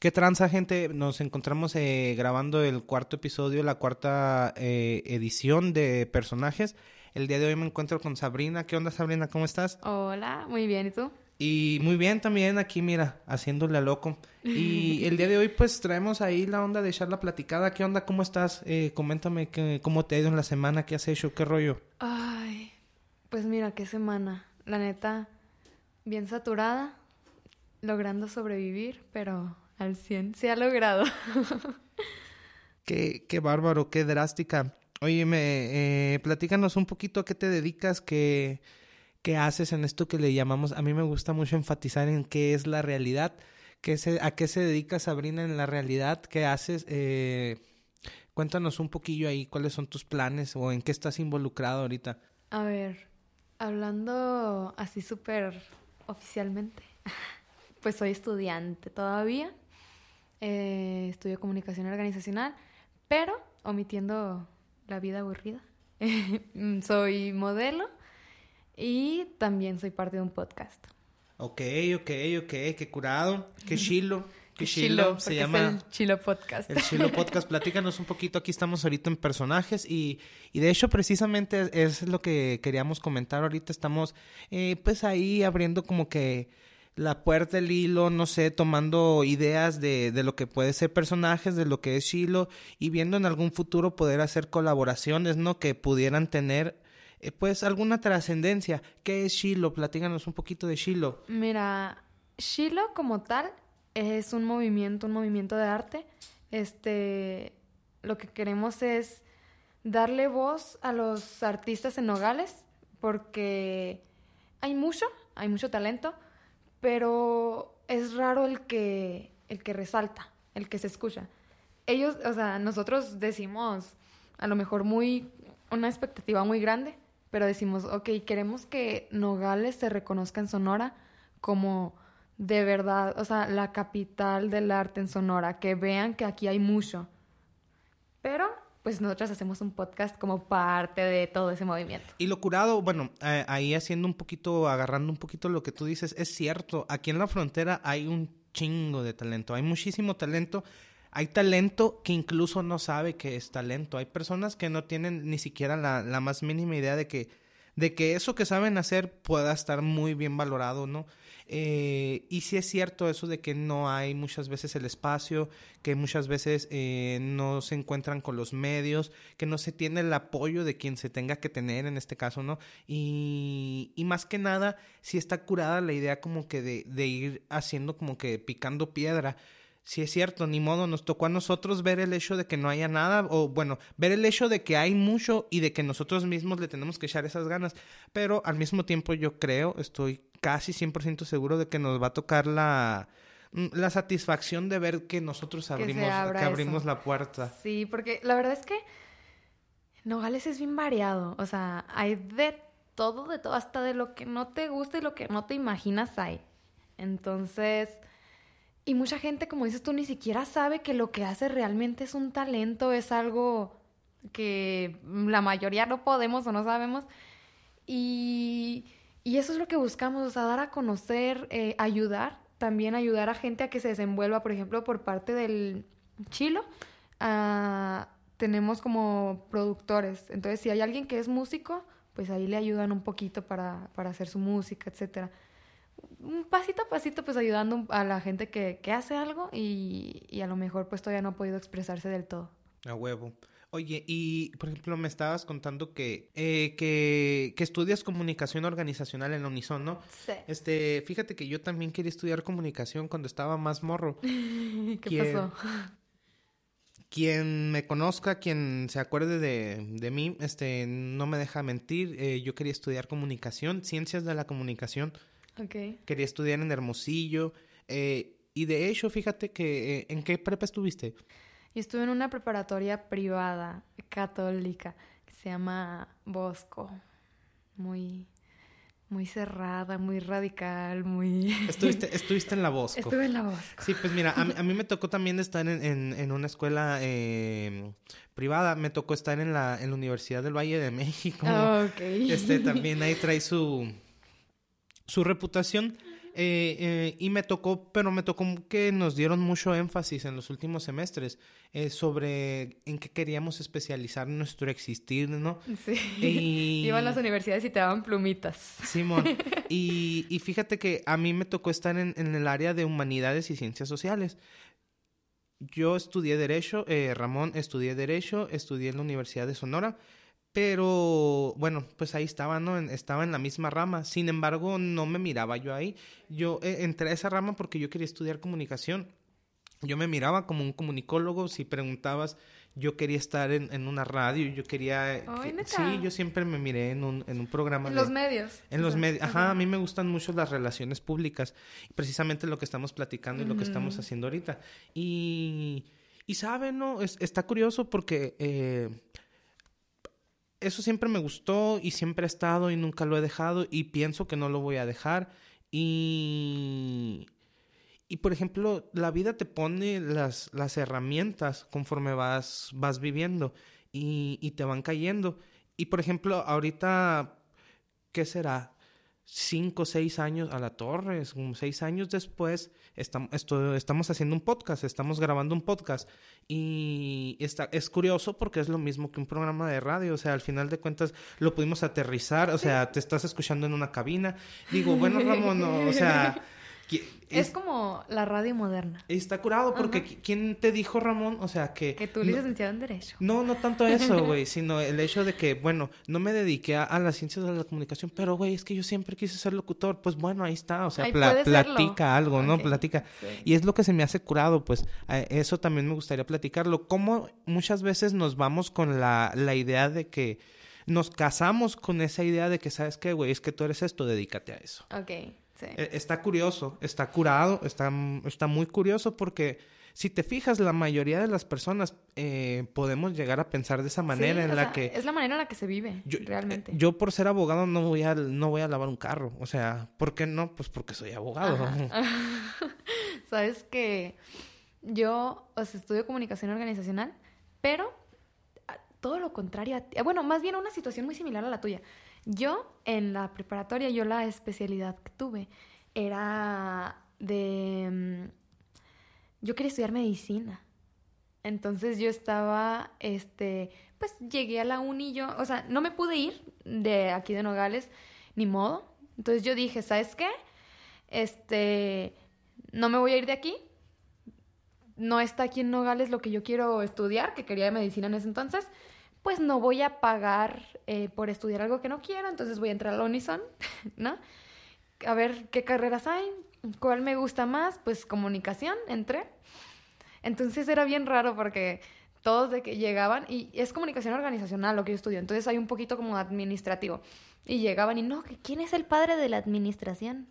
¿Qué tranza, gente? Nos encontramos eh, grabando el cuarto episodio, la cuarta eh, edición de personajes. El día de hoy me encuentro con Sabrina. ¿Qué onda, Sabrina? ¿Cómo estás? Hola, muy bien. ¿Y tú? Y muy bien también aquí, mira, haciéndole a loco. Y el día de hoy, pues traemos ahí la onda de echar la platicada. ¿Qué onda? ¿Cómo estás? Eh, coméntame que, cómo te ha ido en la semana, qué has hecho, qué rollo. Ay, pues mira, qué semana. La neta, bien saturada, logrando sobrevivir, pero al 100. Se ha logrado. qué, qué bárbaro, qué drástica. Oye, me, eh, platícanos un poquito a qué te dedicas, qué, qué haces en esto que le llamamos. A mí me gusta mucho enfatizar en qué es la realidad, qué se, a qué se dedica Sabrina en la realidad, qué haces. Eh, cuéntanos un poquillo ahí cuáles son tus planes o en qué estás involucrado ahorita. A ver, hablando así súper oficialmente, pues soy estudiante todavía eh, estudio comunicación organizacional, pero omitiendo la vida aburrida. soy modelo y también soy parte de un podcast. Ok, ok, ok, qué curado, qué chilo. Qué chilo, se llama. el Chilo Podcast. El Chilo Podcast. Platícanos un poquito. Aquí estamos ahorita en personajes y, y de hecho, precisamente es, lo que queríamos comentar ahorita. Estamos, eh, pues ahí abriendo como que la puerta, el hilo, no sé, tomando ideas de, de, lo que puede ser personajes, de lo que es Shiloh y viendo en algún futuro poder hacer colaboraciones, ¿no? Que pudieran tener, eh, pues, alguna trascendencia. ¿Qué es Shiloh? Platíganos un poquito de Shiloh. Mira, Shiloh como tal es un movimiento, un movimiento de arte. Este, lo que queremos es darle voz a los artistas en Nogales porque hay mucho, hay mucho talento, pero es raro el que, el que resalta, el que se escucha. Ellos, o sea, nosotros decimos a lo mejor muy, una expectativa muy grande, pero decimos, ok, queremos que Nogales se reconozca en Sonora como de verdad, o sea, la capital del arte en Sonora, que vean que aquí hay mucho. Pero pues nosotros hacemos un podcast como parte de todo ese movimiento. Y lo curado, bueno, eh, ahí haciendo un poquito, agarrando un poquito lo que tú dices, es cierto, aquí en la frontera hay un chingo de talento, hay muchísimo talento. Hay talento que incluso no sabe que es talento. Hay personas que no tienen ni siquiera la, la más mínima idea de que, de que eso que saben hacer pueda estar muy bien valorado, ¿no? Eh, y sí es cierto eso de que no hay muchas veces el espacio, que muchas veces eh, no se encuentran con los medios, que no se tiene el apoyo de quien se tenga que tener en este caso, ¿no? Y, y más que nada, sí está curada la idea como que de, de ir haciendo como que picando piedra sí es cierto, ni modo, nos tocó a nosotros ver el hecho de que no haya nada, o bueno, ver el hecho de que hay mucho y de que nosotros mismos le tenemos que echar esas ganas, pero al mismo tiempo yo creo, estoy casi 100% seguro de que nos va a tocar la mm, la satisfacción de ver que nosotros abrimos, que, abrimos la puerta. Sí, porque la verdad es que Nogales es bien variado, o sea, hay de todo, de todo, hasta de lo que no te gusta y lo que no te imaginas hay. Entonces, y mucha gente, como dices tú, ni siquiera sabe que lo que hace realmente es un talento, es algo que la mayoría no podemos o no sabemos. Y, y eso es lo que buscamos, o sea, dar a conocer, eh, ayudar, también ayudar a gente a que se desenvuelva, por ejemplo, por parte del Chilo. Uh, tenemos como productores. Entonces, si hay alguien que es músico, pues ahí le ayudan un poquito para, para hacer su música, etcétera un pasito a pasito pues ayudando a la gente que, que hace algo y, y, a lo mejor pues todavía no ha podido expresarse del todo. A huevo. Oye, y por ejemplo me estabas contando que, eh, que, que, estudias comunicación organizacional en la Unison, ¿no? Sí. Este, fíjate que yo también quería estudiar comunicación cuando estaba más morro. ¿Qué pasó? Quien me conozca, quien se acuerde de, de mí, este, no me deja mentir. Eh, yo quería estudiar comunicación, ciencias de la comunicación. Quería estudiar en Hermosillo. Eh, y de hecho, fíjate que, eh, ¿en qué prepa estuviste? Yo estuve en una preparatoria privada, católica, que se llama Bosco. Muy, muy cerrada, muy radical, muy... Estuviste, estuviste en la Bosco. Estuve en la Bosco. Sí, pues mira, a mí, a mí me tocó también estar en, en, en una escuela eh, privada. Me tocó estar en la, en la Universidad del Valle de México. Ah, ok. Este, también ahí trae su su reputación. Eh, eh, y me tocó, pero me tocó que nos dieron mucho énfasis en los últimos semestres eh, sobre en qué queríamos especializar nuestro existir, ¿no? Sí. Y- Iban a las universidades y te daban plumitas. Simón. Y, y fíjate que a mí me tocó estar en, en el área de humanidades y ciencias sociales. Yo estudié Derecho, eh, Ramón estudié Derecho, estudié en la Universidad de Sonora, pero bueno, pues ahí estaba, ¿no? Estaba en la misma rama. Sin embargo, no me miraba yo ahí. Yo eh, entré a esa rama porque yo quería estudiar comunicación. Yo me miraba como un comunicólogo. Si preguntabas, yo quería estar en, en una radio, yo quería... que- ¿neta? sí, yo siempre me miré en un, en un programa En de- los medios. en los medios, ajá, a mí me gustan mucho las relaciones públicas, precisamente lo que estamos platicando y lo que estamos haciendo ahorita. Y, y saben, ¿no? Es- está curioso porque eh, eso siempre me gustó y siempre ha estado y nunca lo he dejado y pienso que no lo voy a dejar. Y, y por ejemplo, la vida te pone las, las herramientas conforme vas, vas viviendo y, y te van cayendo. Y por ejemplo, ahorita, ¿qué será? Cinco, seis años a la torre, seis años después, estamos, esto- estamos haciendo un podcast, estamos grabando un podcast. Y está, es curioso porque es lo mismo que un programa de radio, o sea, al final de cuentas lo pudimos aterrizar, o sea, te estás escuchando en una cabina, digo, bueno, Ramón, no, o sea, Es es- como la radio moderna. está curado porque Ajá. qui- ¿quién te dijo, Ramón? O sea, que... Que tú no- licenciado en Derecho. no, no tanto eso, güey, sino el hecho de que, bueno, no me dediqué a, a las ciencias de la comunicación, pero, güey, es que yo siempre quise ser locutor. Pues bueno, ahí está, o sea, pla- serlo. platica algo, ¿no? Platica. sí. Y es lo que se me hace curado, pues a- eso también me gustaría platicarlo. Cómo muchas veces nos vamos con la, la idea de que nos casamos con esa idea de que, ¿sabes qué, güey? Es que tú eres esto, dedícate a eso. Ok, sí. Eh, Está curioso, está curado, está, está muy curioso porque si te fijas, la mayoría de las personas eh, podemos llegar a pensar de esa manera Sí, en la sea, que Es la manera en la que se vive, yo, realmente. eh, yo por ser abogado no voy a no voy a lavar un carro, o sea, ¿por qué no? Pues porque soy abogado. Sabes que yo, o sea, estudio comunicación organizacional, pero todo lo contrario a ti. Bueno, más bien una situación muy similar a la tuya. Yo, en la preparatoria, yo la especialidad que tuve era de... mm, Yo quería estudiar medicina. Entonces yo estaba, este, pues llegué a la uni yo, o sea, no me pude ir de aquí de Nogales, ni modo. Entonces yo dije, ¿sabes qué? Este, no me voy a ir de aquí. No está aquí en Nogales lo que yo quiero estudiar, que quería medicina en ese entonces. Pues no voy a pagar eh, por estudiar algo que no quiero, entonces voy a entrar a la Unison, ¿no? A ver qué carreras hay, cuál me gusta más, pues comunicación, entré. Entonces era bien raro porque todos de que llegaban, y es comunicación organizacional lo que yo estudio, entonces hay un poquito como administrativo. Y llegaban y no, ¿quién es el padre de la administración?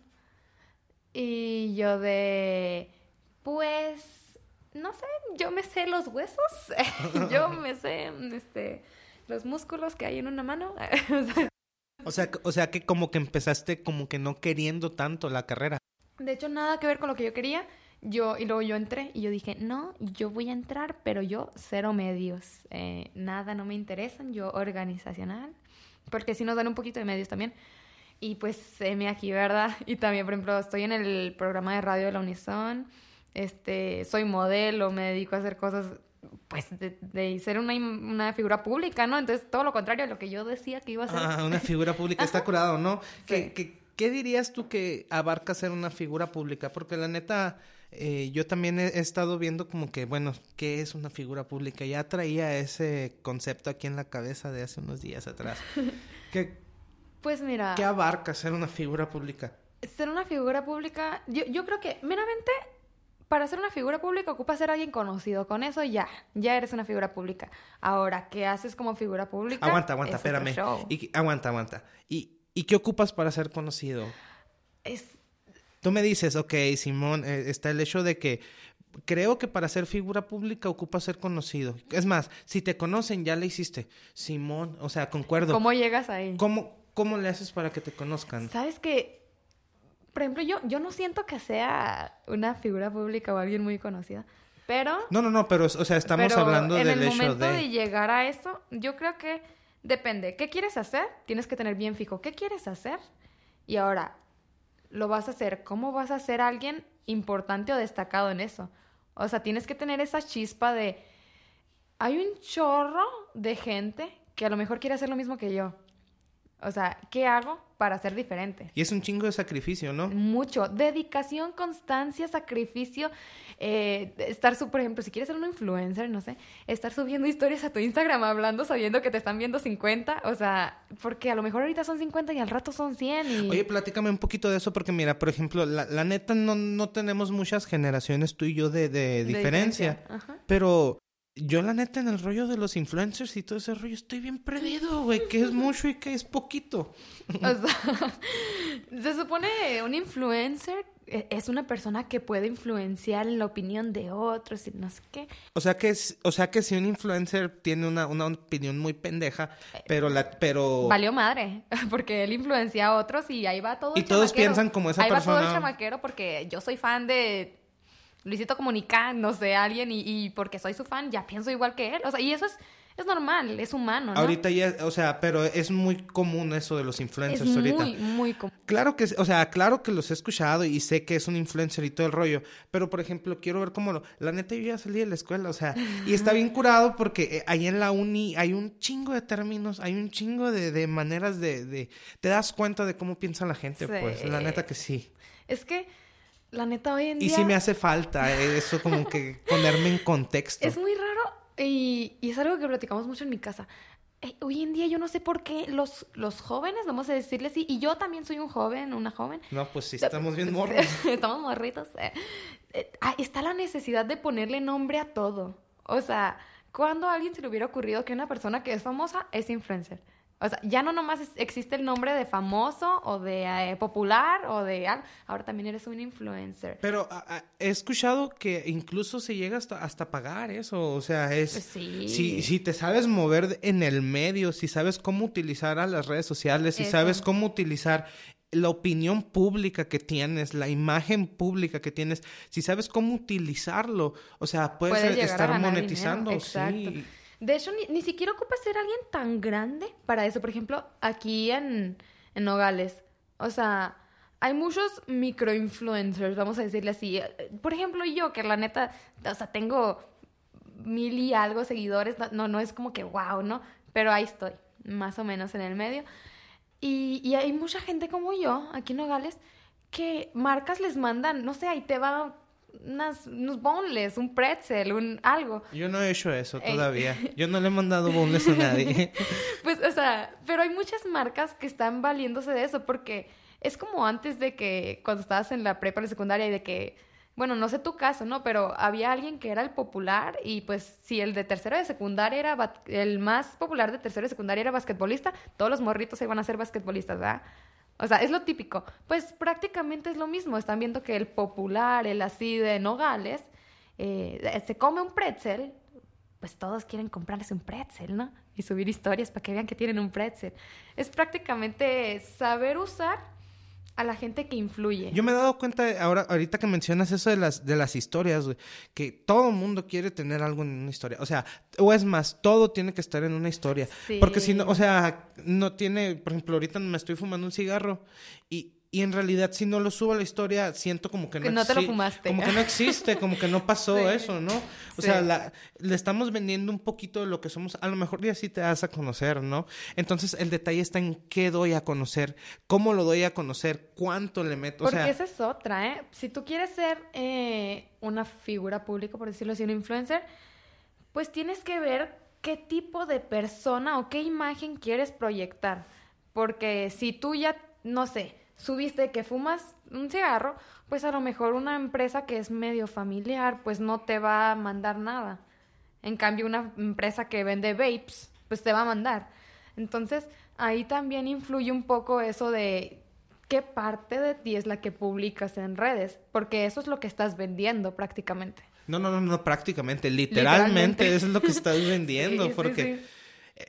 Y yo de, pues, no sé, yo me sé los huesos, yo me sé, este, los músculos que hay en una mano. O sea, O sea, que como que empezaste como que no queriendo tanto la carrera. De hecho, nada que ver con lo que yo quería. Yo, y luego yo entré y yo dije, no, yo voy a entrar, pero yo cero medios. Eh, nada, no me interesan, yo organizacional. Porque sí nos dan un poquito de medios también. Y pues, me aquí, ¿verdad? Y también, por ejemplo, estoy en el programa de radio de la Unison. Este, soy modelo, me dedico a hacer cosas, pues, de, de ser una, una figura pública, ¿no? Entonces, todo lo contrario a lo que yo decía que iba a ser. Ah, una figura pública está curado, ¿no? ¿Qué, Sí. qué, qué dirías tú que abarca ser una figura pública? Porque la neta, eh, yo también he, he estado viendo como que, bueno, ¿qué es una figura pública? Ya traía ese concepto aquí en la cabeza de hace unos días atrás. ¿Qué, Pues mira. qué abarca ser una figura pública? Ser una figura pública, yo, yo creo que meramente para ser una figura pública ocupa ser alguien conocido. Con eso ya, ya eres una figura pública. Ahora, ¿qué haces como figura pública? Aguanta, aguanta, Es espérame. Y, aguanta, aguanta. ¿Y, ¿Y qué ocupas para ser conocido? Es, Tú me dices, ok, Simón, eh, está el hecho de que creo que para ser figura pública ocupa ser conocido. Es más, si te conocen, ya le hiciste. Simón, o sea, concuerdo. ¿Cómo llegas ahí? ¿Cómo, cómo le haces para que te conozcan? Sabes que, por ejemplo, yo, yo no siento que sea una figura pública o alguien muy conocida, pero... No, no, no, pero, o sea, estamos pero hablando en del el hecho momento de... de llegar a eso, yo creo que depende. ¿Qué quieres hacer? Tienes que tener bien fijo. ¿Qué quieres hacer? Y ahora, lo vas a hacer? ¿Cómo vas a ser alguien importante o destacado en eso? O sea, tienes que tener esa chispa de... Hay un chorro de gente que a lo mejor quiere hacer lo mismo que yo. O sea, ¿qué hago para ser diferente? Y es un chingo de sacrificio, ¿no? Mucho. Dedicación, constancia, sacrificio. Eh, estar, por ejemplo, si quieres ser un influencer, no sé, estar subiendo historias a tu Instagram hablando sabiendo que te están viendo 50. O sea, porque a lo mejor ahorita son 50 y al rato son 100. Y... Oye, platícame un poquito de eso porque mira, por ejemplo, la, neta no, no tenemos muchas generaciones tú y yo de, de, diferencia. Pero yo la neta en el rollo de los influencers y todo ese rollo estoy bien perdido, güey, que es mucho y que es poquito. O sea, se supone un influencer e, es una persona que puede influenciar la opinión de otros y no sé qué. O sea que es, o sea que si un influencer tiene una, una opinión muy pendeja, pero la, pero valió madre, porque él influencia a otros y ahí va todo. Y todos piensan como esa persona. Ahí va todo el chamaquero porque yo soy fan de Luisito Comunica, no sé, alguien, y, y, porque soy su fan, ya pienso igual que él. O sea, y eso es, es normal, es humano, ¿no? Ahorita ya, o sea, pero es muy común eso de los influencers es ahorita. Muy, muy común. Claro que, o sea, claro que los he escuchado y sé que es un influencer y todo el rollo, pero por ejemplo, quiero ver cómo lo. La neta, yo ya salí de la escuela, o sea, y está bien curado porque eh, ahí en la uni hay un chingo de términos, hay un chingo de, de maneras de, de, Te das cuenta de cómo piensa la gente, pues, la neta que sí. Es que la neta, hoy en día... Y sí me hace falta eso como que ponerme en contexto. Es muy raro y, es algo que platicamos mucho en mi casa. Eh, hoy en día yo no sé por qué los, los jóvenes, vamos a decirle así, y yo también soy un joven, una joven. No, pues sí, estamos bien morros. estamos morritos. Eh, eh, ah, está la necesidad de ponerle nombre a todo. O sea, cuando a alguien se le hubiera ocurrido que una persona que es famosa es influencer? O sea, ya no nomás existe el nombre de famoso o de eh, popular o de ahora también eres un influencer. Pero he escuchado que incluso se llega hasta, hasta pagar eso, o sea, es pues si, si te sabes mover en el medio, si sabes cómo utilizar a las redes sociales, si sabes cómo utilizar la opinión pública que tienes, la imagen pública que tienes, si sabes cómo utilizarlo, o sea, puedes, estar monetizando, sí. De hecho, ni, siquiera ocupa ser alguien tan grande para eso. Por ejemplo, aquí en, en Nogales. O sea, hay muchos microinfluencers, vamos a decirle así. Por ejemplo, yo, que la neta, o sea, tengo mil y algo seguidores. No, no es como que wow, ¿no? Pero ahí estoy, más o menos en el medio. Y, y hay mucha gente como yo, aquí en Nogales, que marcas les mandan, no sé, ahí te va unas, unos boneless, un pretzel, un algo. Yo no he hecho eso todavía. Yo no le he mandado boneless a nadie. pues, o sea, pero hay muchas marcas que están valiéndose de eso porque es como antes de que cuando estabas en la prepa, en la secundaria y de que, bueno, no sé tu caso, ¿no? Pero había alguien que era el popular y pues si el de tercero de secundaria era, el más popular de tercero de secundaria era basquetbolista, todos los morritos iban a ser basquetbolistas, ¿verdad? O sea, es lo típico. Pues prácticamente es lo mismo. Están viendo que el popular, el así de Nogales, eh, se come un pretzel, pues todos quieren comprarse un pretzel, ¿no? Y subir historias para que vean que tienen un pretzel. Es prácticamente saber usar a la gente que influye. Yo me he dado cuenta ahora, ahorita que mencionas eso de las, de las historias, que todo el mundo quiere tener algo en una historia. O sea, o es más, todo tiene que estar en una historia. Porque si no, o sea, no tiene, por ejemplo, ahorita me estoy fumando un cigarro y, y en realidad, si no lo subo a la historia, siento como que no, que no te lo fumaste. Como que no existe, como que no pasó eso, ¿no? O sea, la, le estamos vendiendo un poquito de lo que somos. A lo mejor ya sí te das a conocer, ¿no? Entonces, el detalle está en qué doy a conocer, cómo lo doy a conocer, cuánto le meto. Porque esa es otra, ¿eh? Si tú quieres ser eh, una figura pública, por decirlo así, un influencer, pues tienes que ver qué tipo de persona o qué imagen quieres proyectar. Porque si tú ya, no sé, subiste que fumas un cigarro, pues a lo mejor una empresa que es medio familiar, pues no te va a mandar nada. En cambio, una empresa que vende vapes, pues te va a mandar. Entonces, ahí también influye un poco eso de qué parte de ti es la que publicas en redes, porque eso es lo que estás vendiendo prácticamente. No, no, no, no, prácticamente, literalmente, eso es lo que estás vendiendo, porque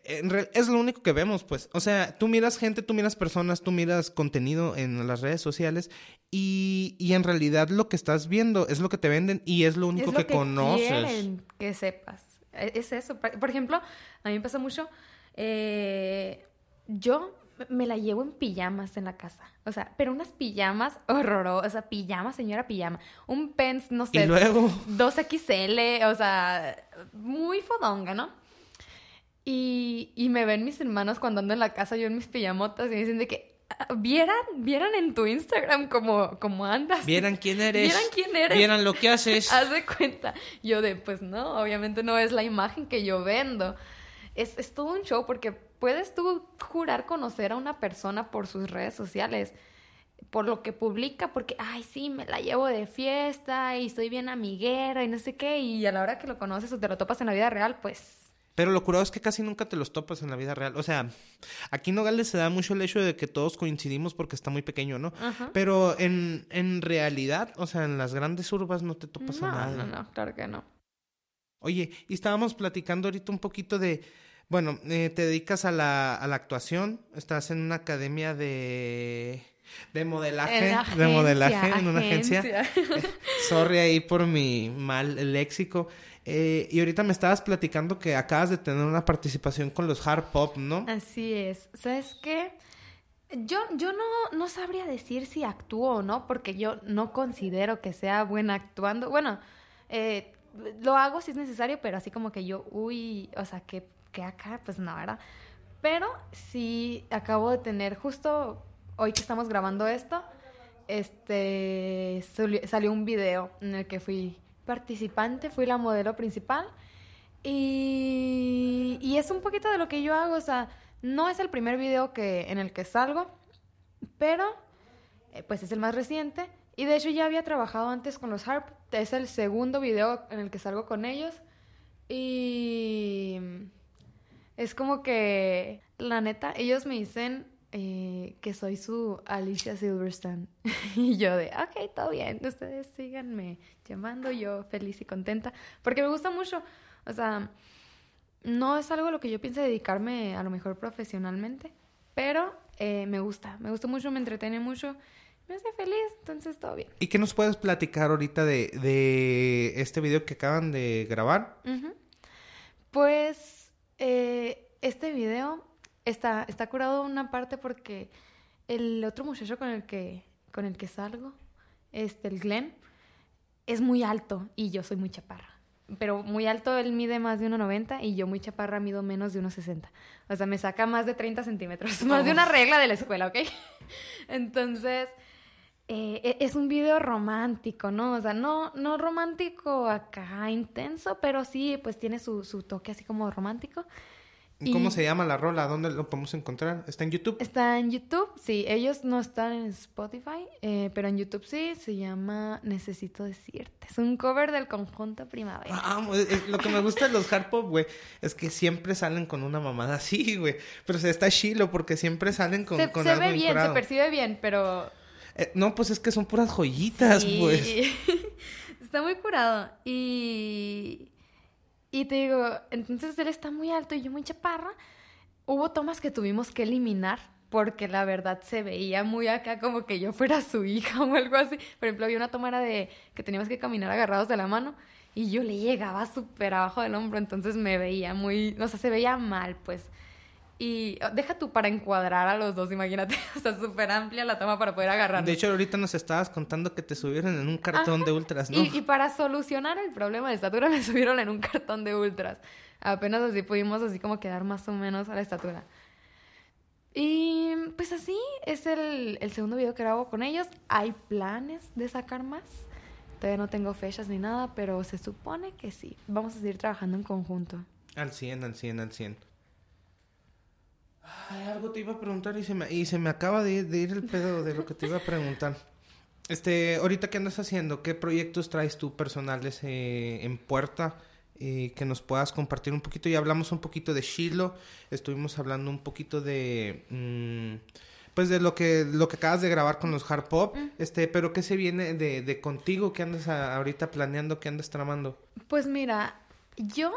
es lo único que vemos, pues. O sea, tú miras gente, tú miras personas, tú miras contenido en las redes sociales y, y en realidad lo que estás viendo es lo que te venden y es lo único que, conoces. Que sepas. E, es eso. Por ejemplo, a mí me pasa mucho. Eh, yo me la llevo en pijamas en la casa. O sea, pero unas pijamas horrorosas. O sea, pijama, señora pijama. Un pens, no sé. Y luego. 2XL, o sea, muy fodonga, ¿no? Y, y me ven mis hermanos cuando ando en la casa, yo en mis pijamotas, y me dicen de que. "Ah, Vieran, vieran en tu Instagram cómo, cómo andas. Vieran quién eres. Vieran quién eres. Vieran lo que haces. Haz de cuenta. Yo de, pues no, obviamente no es la imagen que yo vendo. Es, es todo un show porque puedes tú jurar conocer a una persona por sus redes sociales, por lo que publica, porque, ay, sí, me la llevo de fiesta y soy bien amiguera y no sé qué, y a la hora que lo conoces o te lo topas en la vida real, pues... Pero lo curado es que casi nunca te los topas en la vida real. O sea, aquí en Nogales se da mucho el hecho de que todos coincidimos porque está muy pequeño, ¿no? Ajá. Pero en, en realidad, o sea, en las grandes urbas no te topas a No, nadie. no, no, claro que no. Oye, y estábamos platicando ahorita un poquito de, bueno, eh, te dedicas a la, a la actuación, estás en una academia de, de modelaje, En de modelaje, en una agencia. agencia. Sorry ahí por mi mal léxico. Eh, y ahorita me estabas platicando que acabas de tener una participación con los hard pop, ¿no? Así es. ¿Sabes qué? Yo, yo no, no sabría decir si actúo o no, porque yo no considero que sea buena actuando. Bueno, eh, lo hago si es necesario, pero así como que yo, uy, o sea, que, que acá, pues no, ¿verdad? Pero sí acabo de tener, justo hoy que estamos grabando esto, este, sali- salió un video en el que fui participante, fui la modelo principal. Y, y es un poquito de lo que yo hago, o sea, no es el primer video que, en el que salgo, pero eh, pues es el más reciente. Y de hecho ya había trabajado antes con los Harp, es el segundo video en el que salgo con ellos. Y es como que, la neta, ellos me dicen eh, que soy su Alicia Silverstone. y yo de, ok, todo bien, ustedes síganme llamando, yo feliz y contenta, porque me gusta mucho. O sea, no es algo a lo que yo piense dedicarme a lo mejor profesionalmente, pero eh, me gusta, me gusta mucho, me entretiene mucho, me hace feliz, entonces todo bien. ¿Y qué nos puedes platicar ahorita de, de este video que acaban de grabar? Pues eh, este video está, está curado una parte porque el otro muchacho con el que, con el que salgo, este, el Glenn, es muy alto y yo soy muy chaparra. Pero muy alto, él mide más de 1,90 y yo muy chaparra mido menos de 1,60. O sea, me saca más de 30 centímetros, más de una regla de la escuela, ¿ok? Entonces, eh, e- es un video romántico, ¿no? O sea, no, no romántico acá intenso, pero sí, pues tiene su, su toque así como romántico. ¿Cómo Y- se llama la rola? ¿Dónde lo podemos encontrar? ¿Está en YouTube? Está en YouTube, sí, ellos no están en Spotify, eh, pero en YouTube sí, se llama Necesito Decirte. Es un cover del conjunto Primavera. Ah, es- es- lo que me gusta de los hard pop, güey, es que siempre salen con una mamada así, güey. Pero se está chilo porque siempre salen con, se con se algo ve bien, se percibe bien, pero Eh, no, pues es que son puras joyitas, Sí. pues. está muy curado. Y, y te digo, entonces él está muy alto y yo muy chaparra. Hubo tomas que tuvimos que eliminar porque la verdad se veía muy acá como que yo fuera su hija o algo así. Por ejemplo, había una toma de que teníamos que caminar agarrados de la mano y yo le llegaba súper abajo del hombro, entonces me veía muy, o sea, se veía mal, pues. Y oh, deja tú para encuadrar a los dos, imagínate, o sea, súper amplia la toma para poder agarrar. De hecho, ahorita nos estabas contando que te subieron en un cartón de ultras, ¿no? Y, y para solucionar el problema de estatura me subieron en un cartón de ultras. Apenas así pudimos así como quedar más o menos a la estatura. Y pues así es el, el segundo video que grabo con ellos. Hay planes de sacar más. Todavía no tengo fechas ni nada, pero se supone que sí. Vamos a seguir trabajando en conjunto. Al 100, al 100, al 100. Ay, algo te iba a preguntar y se me, y se me acaba de, de ir el pedo de lo que te iba a preguntar. Este, ahorita qué andas haciendo, qué proyectos traes tú personales eh, en puerta Eh, que nos puedas compartir un poquito. Ya hablamos un poquito de Shiloh, estuvimos hablando un poquito de, mm, pues de lo que lo que acabas de grabar con los hard pop. Este, pero qué se viene de, de contigo, qué andas a- ahorita planeando, qué andas tramando. Pues mira, yo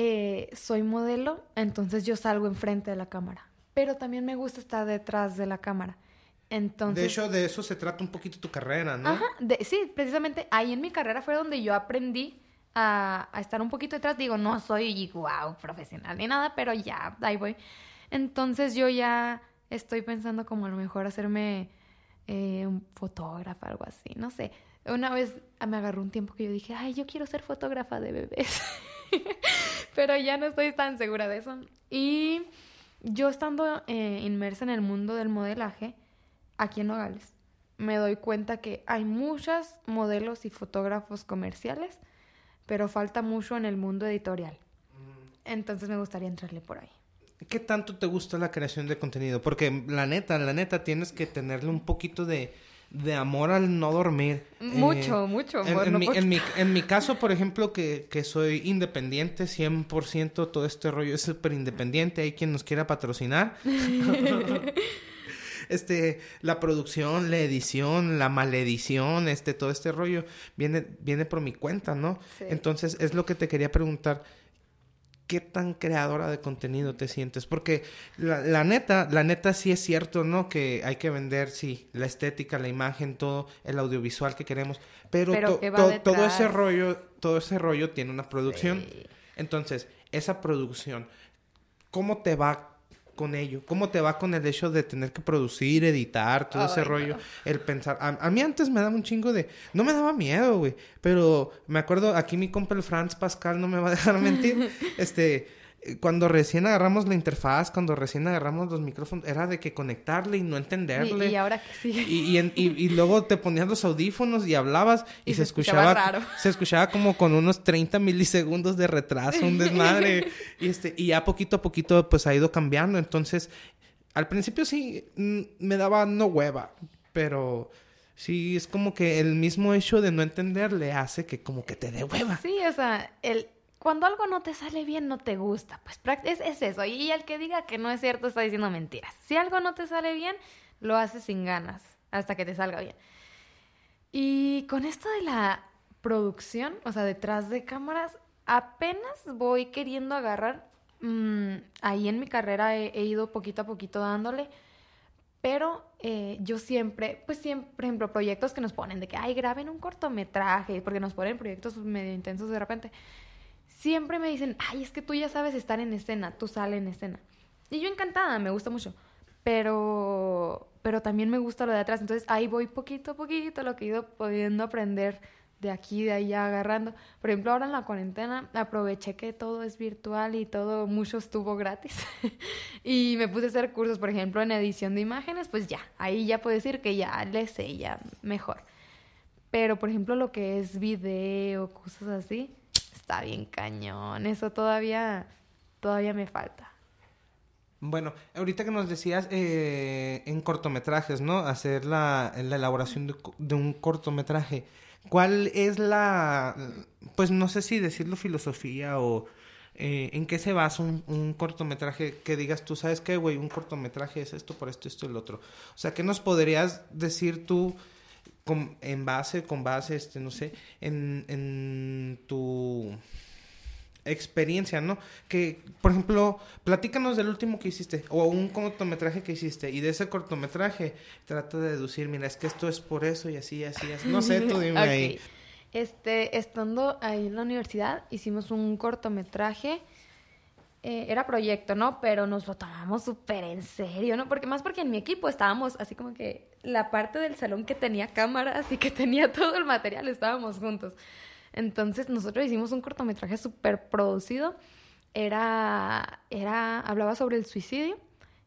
eh, soy modelo, entonces yo salgo enfrente de la cámara. Pero también me gusta estar detrás de la cámara. Entonces, de hecho, de eso se trata un poquito tu carrera, ¿no? Ajá, de- sí, precisamente ahí en mi carrera fue donde yo aprendí a, a estar un poquito detrás. Digo, no soy wow profesional ni nada, pero ya, ahí voy. Entonces yo ya estoy pensando como a lo mejor hacerme eh, un fotógrafo, algo así, no sé. Una vez me agarró un tiempo que yo dije, ay, yo quiero ser fotógrafa de bebés. Pero ya no estoy tan segura de eso. Y yo estando eh, inmersa en el mundo del modelaje, aquí en Nogales, me doy cuenta que hay muchos modelos y fotógrafos comerciales, pero falta mucho en el mundo editorial. Mm. Entonces me gustaría entrarle por ahí. ¿Qué tanto te gusta la creación de contenido? Porque la neta, la neta, tienes que tenerle un poquito de, de amor al no dormir. Mucho, eh, mucho amor. En, mi, en, mi, en, mi, caso, por ejemplo, que, que soy independiente, 100%, todo este rollo es súper independiente, hay quien nos quiera patrocinar. este, la producción, la edición, la maledición, este, todo este rollo viene, viene por mi cuenta, ¿no? Entonces, es lo que te quería preguntar. ¿Qué tan creadora de contenido te sientes? Porque la, neta, la neta sí es cierto, ¿no? Que hay que vender, sí, la estética, la imagen, todo, el audiovisual que queremos. Pero, todo ese rollo, todo ese rollo tiene una producción. Entonces, esa producción, ¿cómo te va con ello? ¿Cómo te va con el hecho de tener que producir, editar, todo ese rollo? El pensar. A, mí antes me daba un chingo de. No me daba miedo, güey. Pero me acuerdo, aquí mi compa el Franz Pascal no me va a dejar mentir. este cuando recién agarramos la interfaz, cuando recién agarramos los micrófonos, era de que conectarle y no entenderle. Y, ahora que sí. Y, y, luego te ponías los audífonos y hablabas y, se, escuchaba, raro. se escuchaba como con unos 30 milisegundos de retraso, un desmadre. y este, y ya poquito a poquito pues ha ido cambiando. Entonces, al principio sí mm, me daba no hueva, pero sí es como que el mismo hecho de no entenderle hace que como que te dé hueva. Sí, o sea, el cuando algo no te sale bien, no te gusta. Pues es, es eso. Y el que diga que no es cierto está diciendo mentiras. Si algo no te sale bien, lo haces sin ganas hasta que te salga bien. Y con esto de la producción, o sea, detrás de cámaras, apenas voy queriendo agarrar. Mm, ahí en mi carrera he, ido poquito a poquito dándole. Pero eh, yo siempre, pues siempre, por ejemplo, proyectos que nos ponen de que, ay, graben un cortometraje, porque nos ponen proyectos medio intensos de repente siempre me dicen, ay, es que tú ya sabes estar en escena, tú sales en escena. Y yo encantada, me gusta mucho. Pero, pero también me gusta lo de atrás. Entonces ahí voy poquito a poquito lo que he ido pudiendo aprender de aquí, de allá, agarrando. Por ejemplo, ahora en la cuarentena aproveché que todo es virtual y todo, mucho estuvo gratis. y me puse a hacer cursos, por ejemplo, en edición de imágenes, pues ya, ahí ya puedo decir que ya le sé, ya mejor. Pero, por ejemplo, lo que es video, cosas así, está bien cañón. Eso todavía, todavía me falta. Bueno, ahorita que nos decías eh, en cortometrajes, ¿no? Hacer la, elaboración de, un cortometraje. ¿Cuál es la, pues no sé si decirlo filosofía o eh, en qué se basa un, cortometraje que digas tú, ¿sabes qué, güey? Un cortometraje es esto por esto, esto y el otro. O sea, ¿qué nos podrías decir tú en base, con base, este, no sé, en, en tu experiencia, ¿no? Que, por ejemplo, platícanos del último que hiciste o un cortometraje que hiciste y de ese cortometraje trata de deducir, mira, es que esto es por eso y así, así, así. No sé, tú dime ahí. Este, estando ahí en la universidad, hicimos un cortometraje eh, era proyecto, ¿no? Pero nos lo tomamos súper en serio, ¿no? Porque más porque en mi equipo estábamos así como que la parte del salón que tenía cámaras y que tenía todo el material, estábamos juntos. Entonces nosotros hicimos un cortometraje súper producido. Era, era, hablaba sobre el suicidio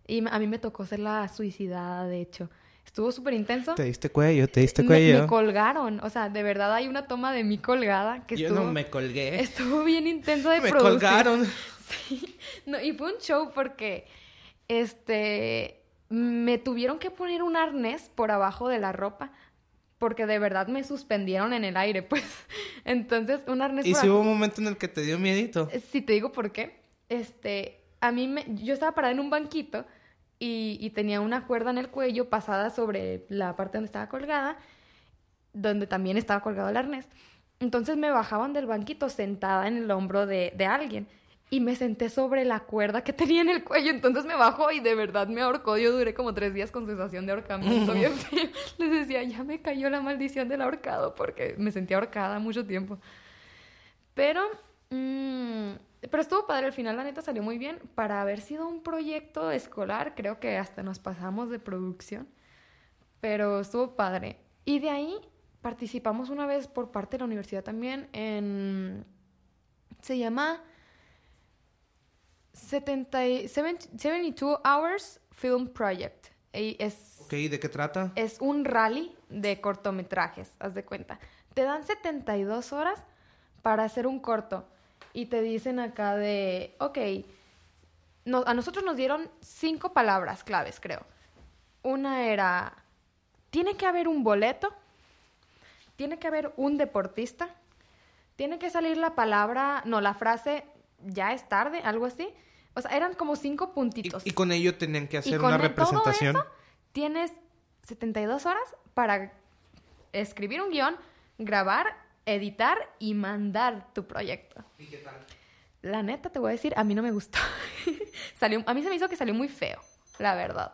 y a mí me tocó ser la suicidada, de hecho. Estuvo súper intenso. Te diste cuello, te diste cuello. Me, colgaron. O sea, de verdad hay una toma de mí colgada que Yo no me colgué. Estuvo bien intenso de me colgaron. Sí. No, y fue un show porque este me tuvieron que poner un arnés por abajo de la ropa porque de verdad me suspendieron en el aire, pues. Entonces, un arnés ¿Y si hubo un momento en el que te dio miedito? Sí, te digo por qué. Este, a mí me yo estaba parada en un banquito y, tenía una cuerda en el cuello pasada sobre la parte donde estaba colgada, donde también estaba colgado el arnés. Entonces me bajaban del banquito sentada en el hombro de, alguien y me senté sobre la cuerda que tenía en el cuello. Entonces me bajó y de verdad me ahorcó. Yo duré como tres días con sensación de ahorcamiento bien Les decía, ya me cayó la maldición del ahorcado porque me sentía ahorcada mucho tiempo. Pero, mm, pero estuvo padre, al final la neta salió muy bien. Para haber sido un proyecto escolar, creo que hasta nos pasamos de producción. Pero estuvo padre. Y de ahí participamos una vez por parte de la universidad también en... Se llama 70, y- 72 Hours Film Project. Y es Ok, ¿de qué trata? es un rally de cortometrajes, haz de cuenta. Te dan 72 horas para hacer un corto y te dicen acá de, ok, no- a nosotros nos dieron cinco palabras claves, creo. Una era, tiene que haber un boleto, tiene que haber un deportista, tiene que salir la palabra, no, la frase, ya es tarde, algo así. O sea, eran como cinco puntitos. y con ello tenían que hacer Y con una el- todo representación. eso, tienes 72 horas para escribir un guion, grabar, editar y mandar tu proyecto. ¿Y qué tal? La neta, te voy a decir, a mí no me gustó. salió, a mí se me hizo que salió muy feo, la verdad.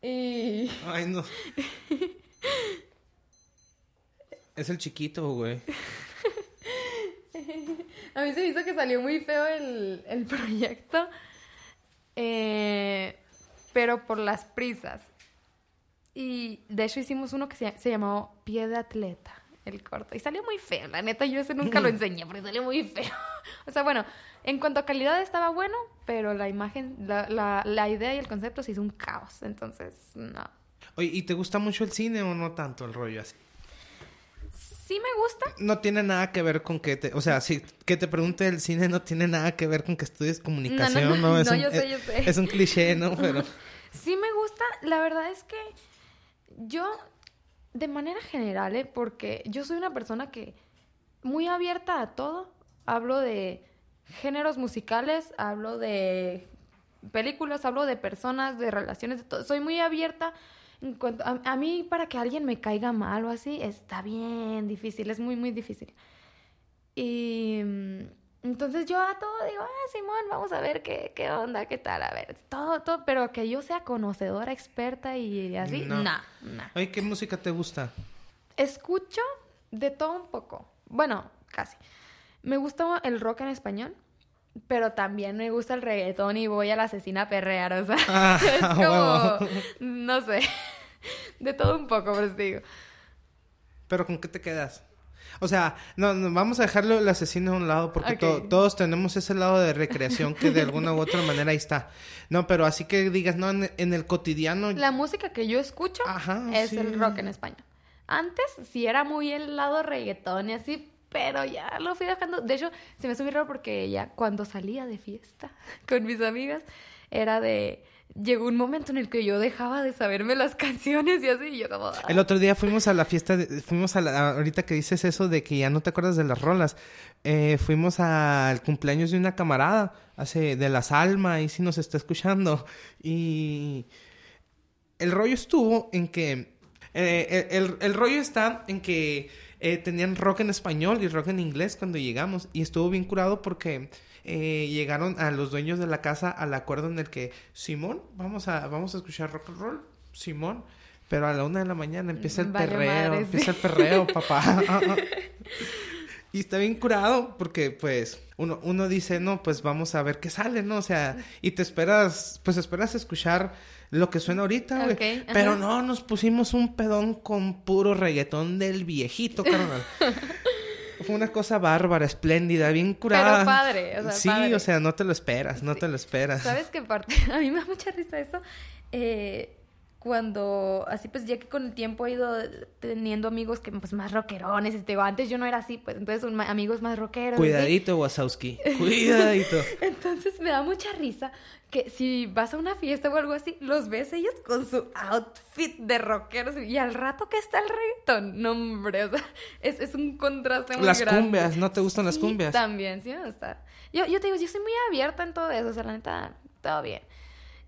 Y... Ay, no. es el chiquito, güey. A mí se me hizo que salió muy feo el, el proyecto. eh, pero por las prisas. Y de hecho hicimos uno que se, se llamó Pie de Atleta, el corto. Y salió muy feo, la neta, yo ese nunca lo enseñé, porque salió muy feo. o sea, bueno, en cuanto a calidad estaba bueno, pero la imagen, la, la, la idea y el concepto se hizo un caos. Entonces, no. Oye, ¿y te gusta mucho el cine o no tanto el rollo así? Sí me gusta, No tiene nada que ver con que te... O sea, si que te pregunte el cine no tiene nada que ver con que estudies comunicación, ¿no? no, Es no, un, yo sé, yo sé. Es un cliché, ¿no? Pero... Sí me gusta, la verdad es que yo, de manera general, ¿eh? porque yo soy una persona que muy abierta a todo, hablo de géneros musicales, hablo de películas, hablo de personas, de relaciones, de todo. Soy muy abierta. En cuanto a, a mí, para que alguien me caiga mal o así, está bien difícil, es muy, muy difícil. Y mm, entonces yo a todo digo, ah, Simón, vamos a ver qué, qué onda, qué tal, a ver, todo, todo, pero que yo sea conocedora, experta y así, No. no. Oye, ¿qué música te gusta? Escucho de todo un poco, bueno, casi. Me gusta el rock en español, pero también me gusta el reggaetón y voy a la asesina a perrear, o sea, Ah, es como, no sé, de todo un poco, te digo. ¿Pero con qué te quedas? O sea, no, no, vamos a dejarlo el asesino a un lado porque to- todos tenemos ese lado de recreación que de alguna u otra manera ahí está. No, pero así que digas, no, en, en el cotidiano... La música que yo escucho Ajá, es sí. el rock en español. Antes sí era muy el lado reggaetón y así, pero ya lo fui dejando. De hecho, se me hizo muy raro porque ya cuando salía de fiesta con mis amigas, era de... Llegó un momento en el que yo dejaba de saberme las canciones y así, y yo como... "Ah". El otro día fuimos a la fiesta, de- fuimos a la, ahorita que dices eso de que ya no te acuerdas de las rolas, eh, fuimos al cumpleaños de una camarada, hace de la Salma, y sí nos está escuchando, y el rollo estuvo en que, eh, el, el- el rollo está en que eh, tenían rock en español y rock en inglés cuando llegamos, y estuvo bien curado porque eh, llegaron a los dueños de la casa al acuerdo en el que, Simón, vamos a, vamos a escuchar rock and roll, Simón. Pero a la una de la mañana empieza el Vale perreo, empieza el perreo, papá. y está bien curado porque, pues, uno, uno dice, no, pues vamos a ver qué sale, ¿no? O sea, y te esperas, pues esperas escuchar lo que suena ahorita, güey. Pero no, nos pusimos un pedón con puro reggaetón del viejito, carnal. Fue una cosa bárbara, espléndida, bien curada. Pero padre, o sea, Sí, padre. o sea, no te lo esperas, no Sí. te lo esperas. ¿Sabes qué parte? A mí me da mucha risa eso. Eh, cuando, así pues, ya que con el tiempo he ido teniendo amigos que, pues, más rockerones. y te digo, antes yo no era así, pues, entonces, un amigos más rockeros. Cuidadito, Wasowski. Cuidadito. Entonces me da mucha risa que si vas a una fiesta o algo así, los ves ellos con su outfit de rockeros y al rato que está el reggaetón, no hombre, o sea, es, es un contraste muy Las grande. cumbias, ¿no te gustan las Sí, cumbias? También, sí me gusta. Yo, yo te digo, yo soy muy abierta en todo eso, o sea, la neta, todo bien.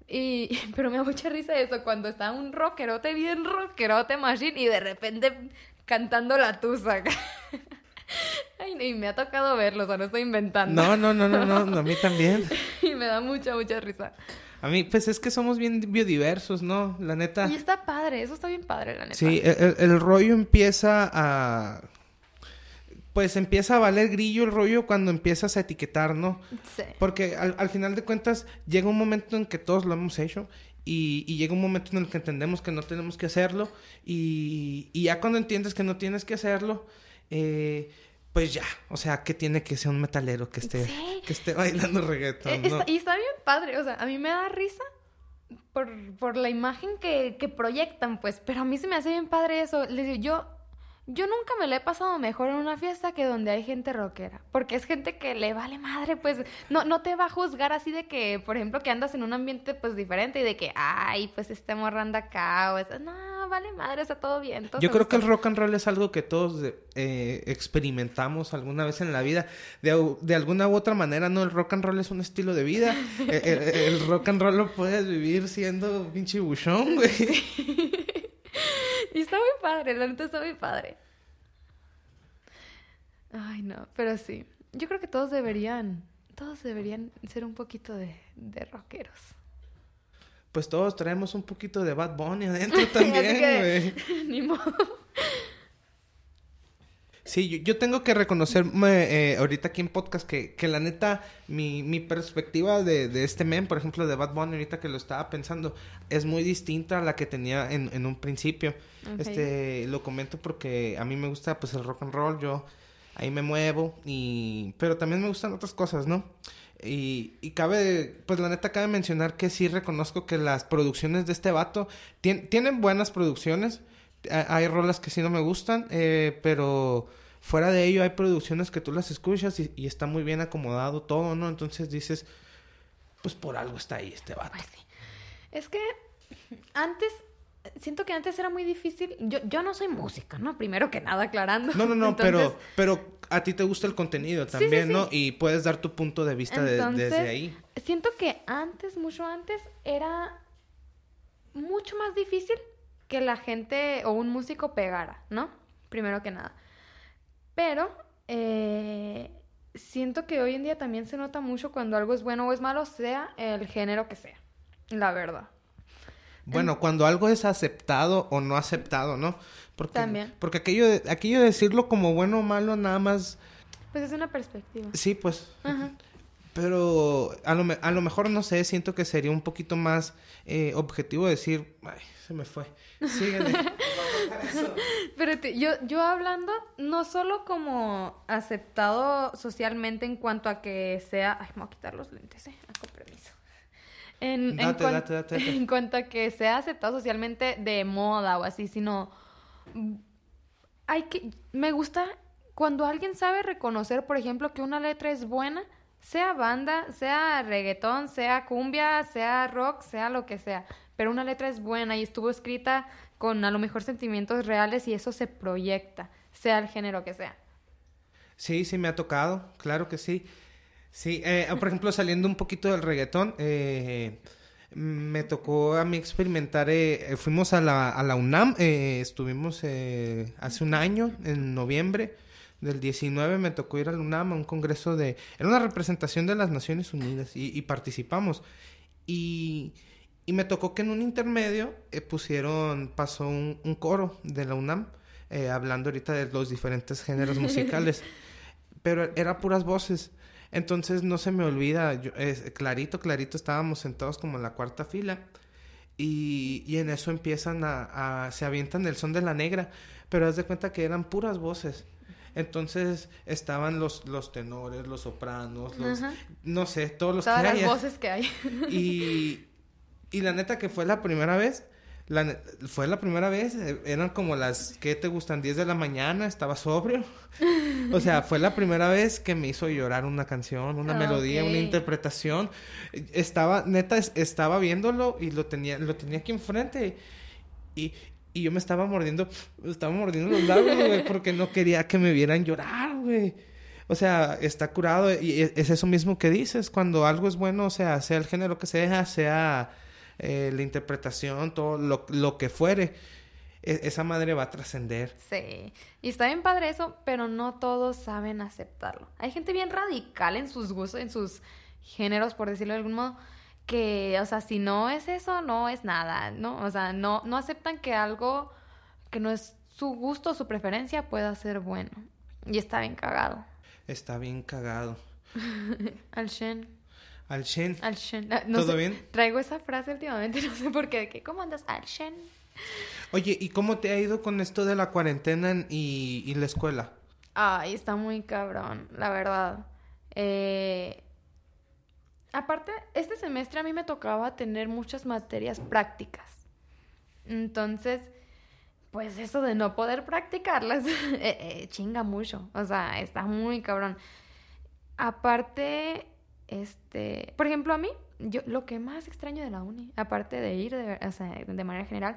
Y, pero me da mucha risa eso, cuando está un rockerote bien rockerote machine y de repente cantando la tusa. Ay, y me ha tocado verlo, o sea, no estoy inventando. No, no, no, no, no, a mí también. Y me da mucha, mucha risa. A mí, pues es que somos bien biodiversos, ¿no? La neta. Y está padre, eso está bien padre, la neta. Sí, el rollo empieza a... pues empieza a valer grillo el rollo cuando empiezas a etiquetar, ¿no? Sí. Porque al, al final de cuentas llega un momento en que todos lo hemos hecho y, y llega un momento en el que entendemos que no tenemos que hacerlo y, y ya cuando entiendes que no tienes que hacerlo, eh, pues ya, o sea, que tiene que ser un metalero que esté, Sí. que esté bailando reggaetón, Eh, ¿no? y está bien padre, o sea, a mí me da risa por, por la imagen que, que proyectan, pues, pero a mí se me hace bien padre eso. Les digo, yo, yo nunca me lo he pasado mejor en una fiesta que donde hay gente rockera, porque es gente que le vale madre, pues, no, no te va a juzgar así de que, por ejemplo, que andas en un ambiente, pues, diferente y de que, ay, pues, este morrando acá, o eso, no, vale madre, está todo bien. todo Yo creo que el rock and roll es algo que todos eh, experimentamos alguna vez en la vida. De, de alguna u otra manera, ¿no? El rock and roll es un estilo de vida. el, el- el rock and roll lo puedes vivir siendo pinche buchón, güey. Y está muy padre, la neta está muy padre. Ay, no, pero sí. Yo creo que todos deberían, todos deberían ser un poquito de, de rockeros. Pues todos traemos un poquito de Bad Bunny adentro también, güey. ni modo. Sí, yo, yo tengo que reconocerme eh, ahorita aquí en podcast que, que la neta, mi, mi perspectiva de, de este men, por ejemplo, de Bad Bunny, ahorita que lo estaba pensando, es muy distinta a la que tenía en, en un principio. Este, lo comento porque a mí me gusta pues el rock and roll, yo ahí me muevo, y pero también me gustan otras cosas, ¿no? Y, y cabe, pues la neta cabe mencionar que sí reconozco que las producciones de este vato tien- tienen buenas producciones. Ha- Hay rolas que sí no me gustan, eh, pero fuera de ello hay producciones que tú las escuchas y, y está muy bien acomodado todo, ¿no? Entonces dices, pues por algo está ahí este vato. Pues sí. Es que antes, siento que antes era muy difícil. Yo, yo no soy música, ¿no? Primero que nada, aclarando. No, no, no, Entonces, pero, pero a ti te gusta el contenido también, sí. ¿no? Y puedes dar tu punto de vista de- desde ahí. Siento que antes, mucho antes, era mucho más difícil que la gente o un músico pegara, ¿no? Primero que nada. Pero eh, siento que hoy en día también se nota mucho cuando algo es bueno o es malo, sea el género que sea. La verdad. Bueno, cuando algo es aceptado o no aceptado, ¿no? Porque, También. Porque aquello de, aquello de decirlo como bueno o malo, nada más. Pues es una perspectiva. Sí, pues. Ajá. Pero a lo, a lo mejor, no sé, siento que sería un poquito más eh, objetivo decir. Ay, se me fue. Síguele. Pero te- yo, yo hablando no solo como aceptado socialmente en cuanto a que sea... Ay, me voy a quitar los lentes, ¿eh? Con permiso. En, en Date, date, date, en cuanto a que sea aceptado socialmente de moda o así, sino... Hay que... Me gusta cuando alguien sabe reconocer, por ejemplo, que una letra es buena, sea banda, sea reggaetón, sea cumbia, sea rock, sea lo que sea, pero una letra es buena y estuvo escrita con a lo mejor sentimientos reales y eso se proyecta, sea el género que sea. Sí, sí, me ha tocado, claro que sí. Sí, eh, por ejemplo, saliendo un poquito del reggaetón, eh, me tocó a mí experimentar, eh, eh, fuimos a la, a la UNAM, eh, estuvimos eh, hace un año, en noviembre del 19, me tocó ir a la UNAM a un congreso de, era una representación de las Naciones Unidas y, y participamos. Y, y me tocó que en un intermedio eh, pusieron, pasó un, un coro de la UNAM, eh, hablando ahorita de los diferentes géneros musicales pero era puras voces. Entonces no se me olvida, yo- es, clarito, clarito, estábamos sentados como en la cuarta fila y, y en eso empiezan a, a- se avientan el son de la negra, pero haz de cuenta que eran puras voces. Entonces estaban los, los tenores, los sopranos, los, Ajá. no sé, todos los Todas que las haya. voces que hay. Y, y la neta que fue la primera vez, la, fue la primera vez, eh, eran como las, ¿qué te gustan? 10 de la mañana, estaba sobrio. O sea, fue la primera vez que me hizo llorar una canción, una Ah, melodía, una interpretación. Estaba, neta, es- estaba viéndolo y lo tenía, lo tenía aquí enfrente. Y, y yo me estaba mordiendo, me estaba mordiendo los labios, güey, porque no quería que me vieran llorar, güey. O sea, está curado y e- es eso mismo que dices, cuando algo es bueno, o sea, sea el género que sea, sea eh, la interpretación, todo lo, lo que fuere, e- esa madre va a trascender. Sí, y está bien padre eso, pero no todos saben aceptarlo. Hay gente bien radical en sus gustos, en sus géneros, por decirlo de algún modo, que, o sea, si no es eso, no es nada, ¿no? O sea, no, no aceptan que algo que no es su gusto o su preferencia pueda ser bueno. Y está bien cagado. Está bien cagado. Al Shen. Al Shen. Al Shen. Ah, no ¿Todo sé, bien? Traigo esa frase últimamente, no sé por qué. ¿Qué? ¿Cómo andas? Al Shen. Oye, ¿y cómo te ha ido con esto de la cuarentena en- y, y la escuela? Ay, está muy cabrón, la verdad. Eh, Aparte, este semestre a mí me tocaba tener muchas materias prácticas. Entonces, pues eso de no poder practicarlas, eh, eh, chinga mucho. O sea, está muy cabrón. Aparte, este, por ejemplo, a mí, yo lo que más extraño de la uni, aparte de ir de, de manera general,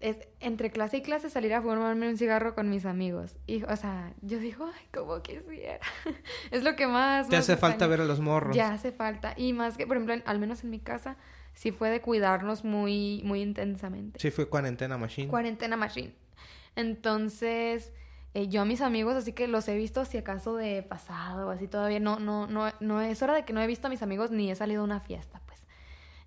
es entre clase y clase salir a fumarme un cigarro con mis amigos. Y, o sea, yo digo, ay, como quisiera. es lo que más. Te más hace falta ver a los morros. Ya hace falta. Y más que, por ejemplo, en- al menos en mi casa, sí fue de cuidarnos muy, muy intensamente. Sí, fue cuarentena machine. Cuarentena machine. Entonces, eh, yo a mis amigos, así que los he visto si acaso de pasado, así todavía no, no, no, no es hora de que no he visto a mis amigos ni he salido a una fiesta, pues.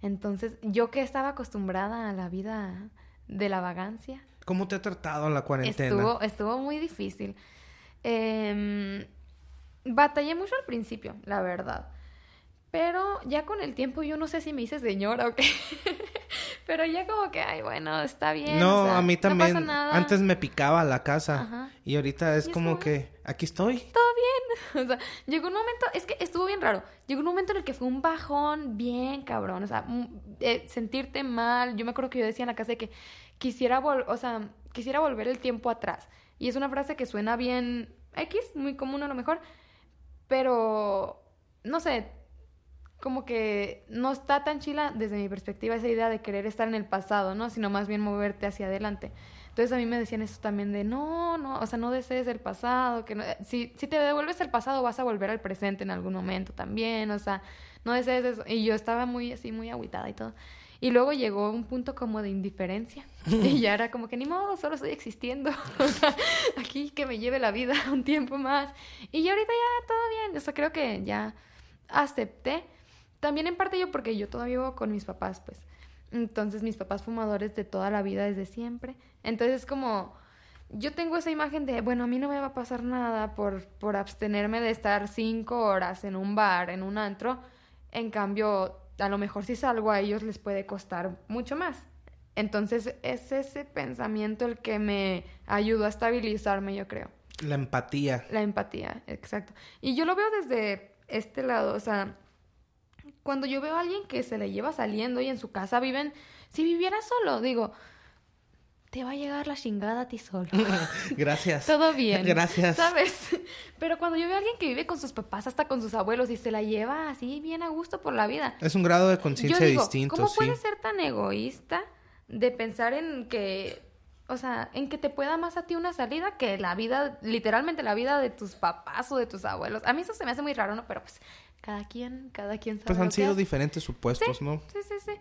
Entonces, yo que estaba acostumbrada a la vida de la vagancia, ¿Cómo te ha tratado la cuarentena? estuvo, estuvo muy difícil. Em, batallé mucho al principio, la verdad. Pero ya con el tiempo yo no sé si me hice señora o qué. Pero ya como que, ay, bueno, está bien. No, o sea, a mí no pasa también. nada. Antes me picaba la casa. Ajá. Y ahorita es Y como que aquí estoy. todo bien. O sea, llegó un momento, es que estuvo bien raro. Llegó un momento en el que fue un bajón bien cabrón. O sea, mm, eh, sentirte mal. Yo me acuerdo que yo decía en la casa de que quisiera, vol o sea, quisiera volver el tiempo atrás. Y es una frase que suena bien X, muy común a lo mejor. Pero, no sé, como que no está tan chila desde mi perspectiva esa idea de querer estar en el pasado, ¿no? Sino más bien moverte hacia adelante. Entonces a mí me decían eso también de no, no, o sea, no desees el pasado, que no- si, si te devuelves al pasado vas a volver al presente en algún momento también, o sea, no desees eso. Y yo estaba muy así, muy agüitada y todo. Y luego llegó un punto como de indiferencia. Y ya era como que ni modo, solo estoy existiendo. O sea, aquí que me lleve la vida un tiempo más. Y ya ahorita ya todo bien. O sea, creo que ya acepté. También en parte yo porque yo todavía vivo con mis papás, pues. Entonces mis papás fumadores de toda la vida desde siempre. Entonces es como, yo tengo esa imagen de, bueno, a mí no me va a pasar nada por, por abstenerme de estar cinco horas en un bar, en un antro. En cambio, a lo mejor si salgo a ellos les puede costar mucho más. Entonces es ese pensamiento el que me ayudó a estabilizarme, yo creo. La empatía. La empatía, exacto. Y yo lo veo desde este lado, o sea, cuando yo veo a alguien que se le lleva saliendo y en su casa viven, si viviera solo, digo, te va a llegar la chingada a ti solo. Gracias. Todo bien. Gracias. ¿Sabes? Pero cuando yo veo a alguien que vive con sus papás, hasta con sus abuelos, y se la lleva así bien a gusto por la vida, Es un grado de conciencia distinto, ¿cómo sí. puedes ser tan egoísta de pensar en que, o sea, en que te pueda más a ti una salida que la vida, literalmente la vida de tus papás o de tus abuelos? A mí eso se me hace muy raro, ¿no? Pero pues cada quien, cada quien sabe Pues han sido diferentes supuestos, ¿no? Sí, sí, sí.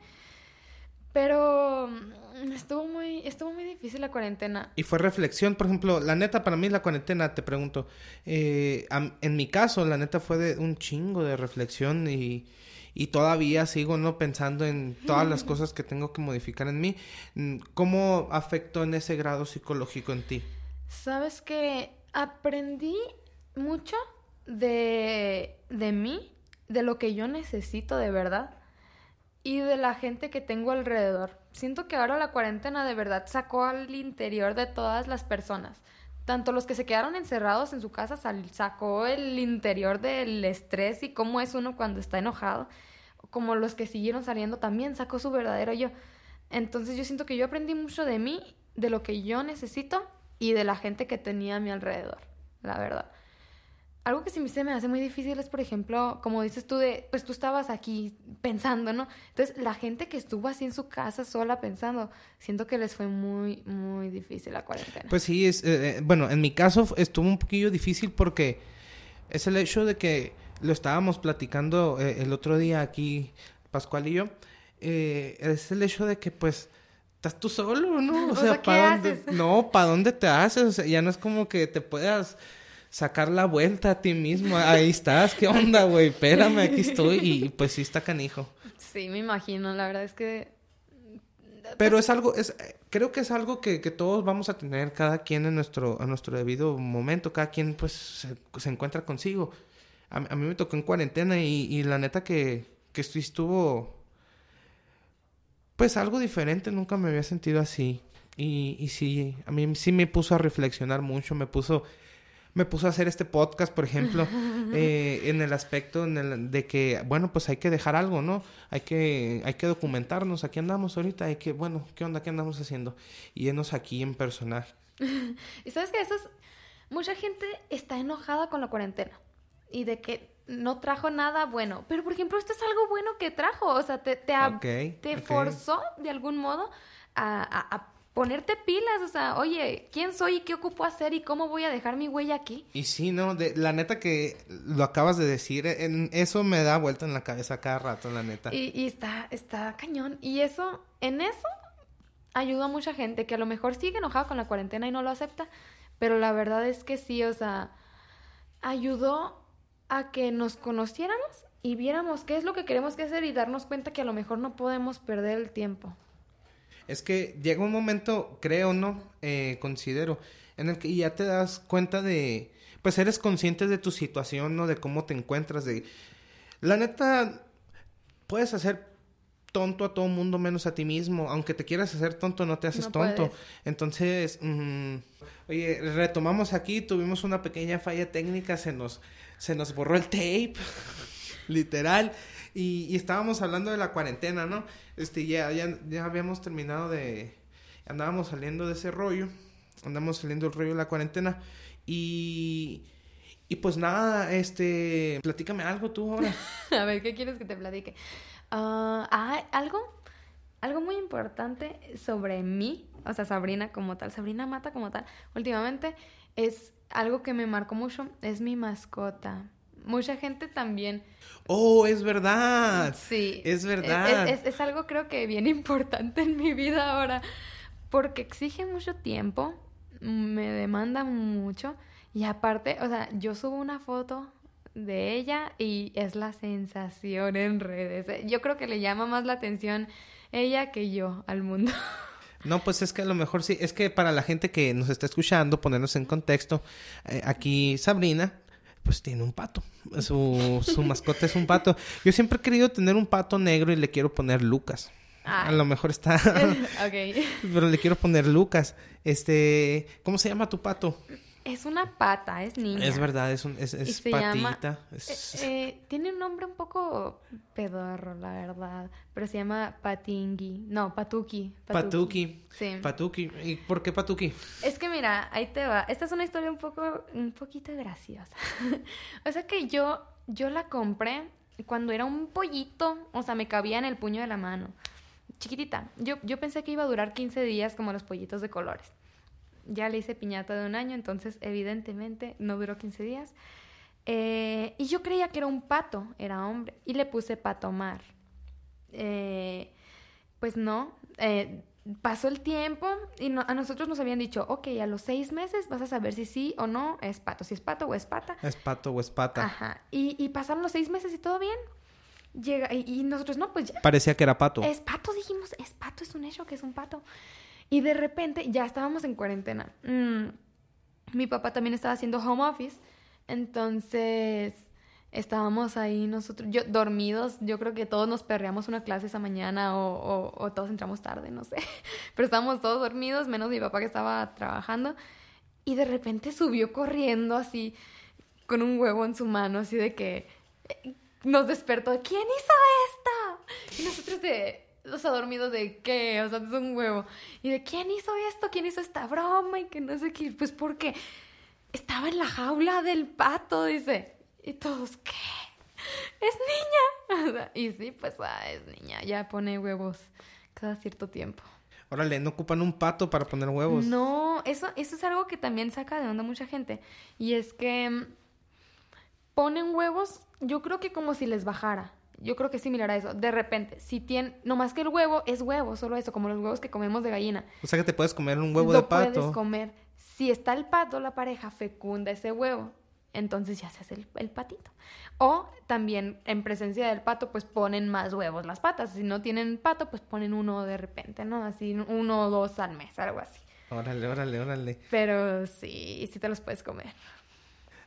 Pero mm, estuvo muy, estuvo muy difícil la cuarentena. Y fue reflexión, por ejemplo, la neta para mí la cuarentena, te pregunto, eh, en mi caso la neta fue de un chingo de reflexión y, y todavía sigo no pensando en todas las cosas que tengo que modificar en mí. Mm, ¿Cómo afectó en ese grado psicológico en ti? Sabes que aprendí mucho de, de mí, de lo que yo necesito de verdad y de la gente que tengo alrededor. Siento que ahora la cuarentena de verdad sacó al interior de todas las personas. Tanto los que se quedaron encerrados en su casa sacó el interior del estrés y cómo es uno cuando está enojado, como los que siguieron saliendo también sacó su verdadero yo. Entonces yo siento que yo aprendí mucho de mí, de lo que yo necesito y de la gente que tenía a mi alrededor, la verdad. Algo que sí se me hace muy difícil es, por ejemplo, como dices tú, de, pues tú estabas aquí pensando, ¿no? Entonces, la gente que estuvo así en su casa sola pensando, siento que les fue muy, muy difícil la cuarentena. Pues sí, es, eh, eh, bueno, en mi caso estuvo un poquillo difícil porque es el hecho de que lo estábamos platicando eh, el otro día aquí, Pascual y yo, eh, es el hecho de que pues estás tú solo, ¿no? O sea, ¿qué ¿para dónde? No, ¿para dónde te haces? O sea, ya no es como que te puedas sacar la vuelta a ti mismo. Ahí estás, ¿qué onda, güey? Espérame, aquí estoy y, pues sí está canijo. Sí, me imagino, la verdad es que Pero es algo, es, creo que es algo que, que todos vamos a tener, cada quien en nuestro, en nuestro debido momento, cada quien pues se, se encuentra consigo. A, a, mí me tocó en cuarentena y, y la neta que, que estuvo, pues algo diferente, nunca me había sentido así. Y, y sí, a mí sí me puso a reflexionar mucho, me puso me puso a hacer este podcast, por ejemplo, eh, en el aspecto en el, de que, bueno, pues hay que dejar algo, ¿no? Hay que, hay que documentarnos, aquí andamos ahorita, hay que, bueno, ¿qué onda? ¿Qué andamos haciendo? Y irnos aquí en personaje. y sabes que eso es, mucha gente está enojada con la cuarentena y de que no trajo nada bueno, pero por ejemplo, esto es algo bueno que trajo, o sea, te, te, okay, te okay. forzó de algún modo a, a, a ponerte pilas, o sea, oye, ¿quién soy y qué ocupo hacer y cómo voy a dejar mi huella aquí? Y sí, no, de, la neta que lo acabas de decir, en, eso me da vuelta en la cabeza cada rato, la neta. Y, y está, está cañón. Y eso, en eso, ayuda a mucha gente que a lo mejor sigue enojada con la cuarentena y no lo acepta, pero la verdad es que sí, o sea, ayudó a que nos conociéramos y viéramos qué es lo que queremos que hacer y darnos cuenta que a lo mejor no podemos perder el tiempo. Es que llega un momento, creo, ¿no? Eh, considero, en el que ya te das cuenta de, pues eres consciente de tu situación, ¿no? De cómo te encuentras, de... La neta, puedes hacer tonto a todo mundo menos a ti mismo. Aunque te quieras hacer tonto, no te haces no tonto. Puedes. Entonces, mmm, oye, retomamos aquí, tuvimos una pequeña falla técnica, se nos, se nos borró el tape, literal. Y, y, estábamos hablando de la cuarentena, ¿no? Este, ya, ya, ya habíamos terminado de... Andábamos saliendo de ese rollo. Andamos saliendo del rollo de la cuarentena. Y... Y pues nada, este... Platícame algo tú ahora. A ver, ¿qué quieres que te platique? Uh, ah, algo... Algo muy importante sobre mí, o sea, Sabrina como tal, Sabrina Mata como tal, últimamente es algo que me marcó mucho, es mi mascota mucha gente también. Oh, es verdad. Sí. Es verdad. Es, es, es, algo creo que bien importante en mi vida ahora. Porque exige mucho tiempo, me demanda mucho. Y aparte, o sea, yo subo una foto de ella y es la sensación en redes. Yo creo que le llama más la atención ella que yo al mundo. No, pues es que a lo mejor sí, es que para la gente que nos está escuchando, ponernos en contexto, eh, aquí Sabrina pues tiene un pato. Su, su mascota es un pato. Yo siempre he querido tener un pato negro y le quiero poner Lucas. Ay. A lo mejor está. ok. Pero le quiero poner Lucas. Este. ¿Cómo se llama tu pato? Es una pata, es niña. Es verdad, es, un, es, es patita. Llama, es... Eh, eh, tiene un nombre un poco pedorro, la verdad. Pero se llama Patingui. No, Patuki. Patuki. Sí. Patuki. ¿Y por qué Patuki? Es que mira, ahí te va. Esta es una historia un poco, un poquito graciosa. o sea que yo, yo la compré cuando era un pollito. O sea, me cabía en el puño de la mano. Chiquitita. Yo, yo pensé que iba a durar 15 días como los pollitos de colores ya le hice piñata de un año, entonces evidentemente no duró 15 días. Eh, y yo creía que era un pato, era hombre, y le puse pato mar. Eh, pues no, eh, pasó el tiempo y no, a nosotros nos habían dicho, ok, a los seis meses vas a saber si sí o no es pato, si es pato o es pata. Es pato o es pata. Ajá, y, y pasaron los seis meses y todo bien. Llega, y, y nosotros no, pues ya. Parecía que era pato. Es pato, dijimos, es pato, es un hecho que es un pato. Y de repente ya estábamos en cuarentena. Mm, mi papá también estaba haciendo home office. Entonces estábamos ahí nosotros, yo, dormidos. Yo creo que todos nos perreamos una clase esa mañana o, o, todos entramos tarde, no sé. Pero estábamos todos dormidos, menos mi papá que estaba trabajando. Y de repente subió corriendo así, con un huevo en su mano, así de que eh, nos despertó. ¿Quién hizo esto? Y nosotros de o sea, dormido de qué, o sea, es un huevo. Y de quién hizo esto, quién hizo esta broma y que no sé qué. Pues porque estaba en la jaula del pato, dice. Y todos, ¿qué? Es niña. O sea, y sí, pues ah, es niña, ya pone huevos cada cierto tiempo. Órale, ¿no ocupan un pato para poner huevos? No, eso, eso es algo que también saca de onda mucha gente. Y es que ponen huevos, yo creo que como si les bajara yo creo que es similar a eso. De repente, si tiene, no más que el huevo, es huevo, solo eso, como los huevos que comemos de gallina. O sea que te puedes comer un huevo Lo de pato. puedes comer. Si está el pato, la pareja fecunda ese huevo. Entonces ya se hace el, el patito. O también en presencia del pato, pues ponen más huevos las patas. Si no tienen pato, pues ponen uno de repente, ¿no? Así uno o dos al mes, algo así. Órale, órale, órale. Pero sí, sí te los puedes comer.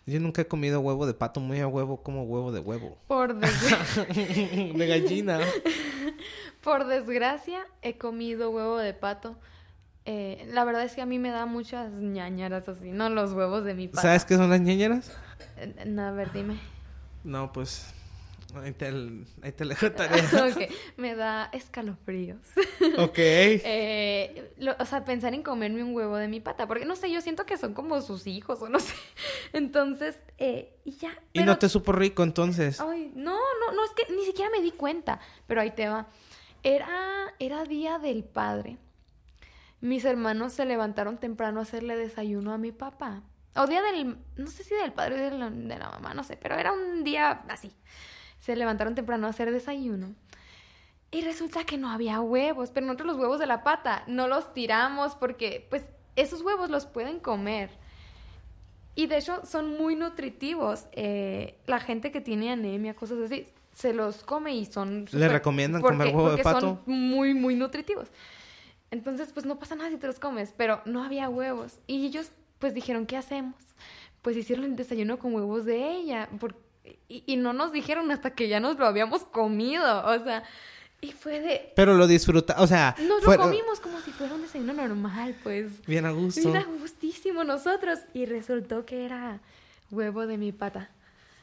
Yo nunca he comido huevo de pato, muy a huevo como huevo de huevo. Por desgracia. de gallina. Por desgracia, he comido huevo de pato. Eh, la verdad es que a mí me da muchas ñañaras así, ¿no? Los huevos de mi pata. ¿Sabes qué son las ñañaras? Eh, no, a ver, dime. No, pues. Ahí te, ahí te dejo tarea. ok, me da escalofríos. ok. Eh, lo- o sea, pensar en comerme un huevo de mi pata, porque no sé, yo siento que son como sus hijos o no sé. Entonces, eh, y ya. Y pero- no te supo rico entonces. Ay, no, no, no, es que ni siquiera me di cuenta, pero ahí te va. Era, era día del padre. Mis hermanos se levantaron temprano a hacerle desayuno a mi papá. O día del, no sé si del padre o de la, de la mamá, no sé, pero era un día así. Se levantaron temprano a hacer desayuno. Y resulta que no había huevos, pero nosotros los huevos de la pata no los tiramos porque, pues, esos huevos los pueden comer. Y de hecho son muy nutritivos. Eh, la gente que tiene anemia, cosas así, se los come y son... ¿Le recomiendan porque- comer huevo de pato? Son muy, muy nutritivos. Entonces, pues no pasa nada si te los comes, pero no había huevos. Y ellos, pues dijeron, ¿qué hacemos? Pues hicieron el desayuno con huevos de ella. Y, y no nos dijeron hasta que ya nos lo habíamos comido. O sea, y fue de... Pero lo disfruta, o sea, Nos fue- lo comimos como si fuera un desayuno normal, pues. bien a gusto. Mira, gustísimo nosotros. Y resultó que era huevo de mi pata.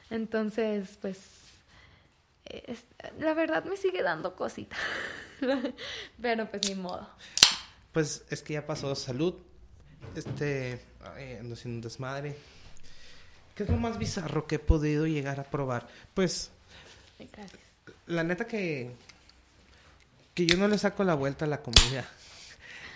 Entonces, pues, eh, es- la verdad me sigue dando cosita. Pero pues ni modo. Pues es que ya pasó salud. Este, ay, ando haciendo un desmadre. ¿Qué es lo más bizarro que he podido llegar a probar? Pues, Gracias. la neta que que yo no le saco la vuelta a la comida.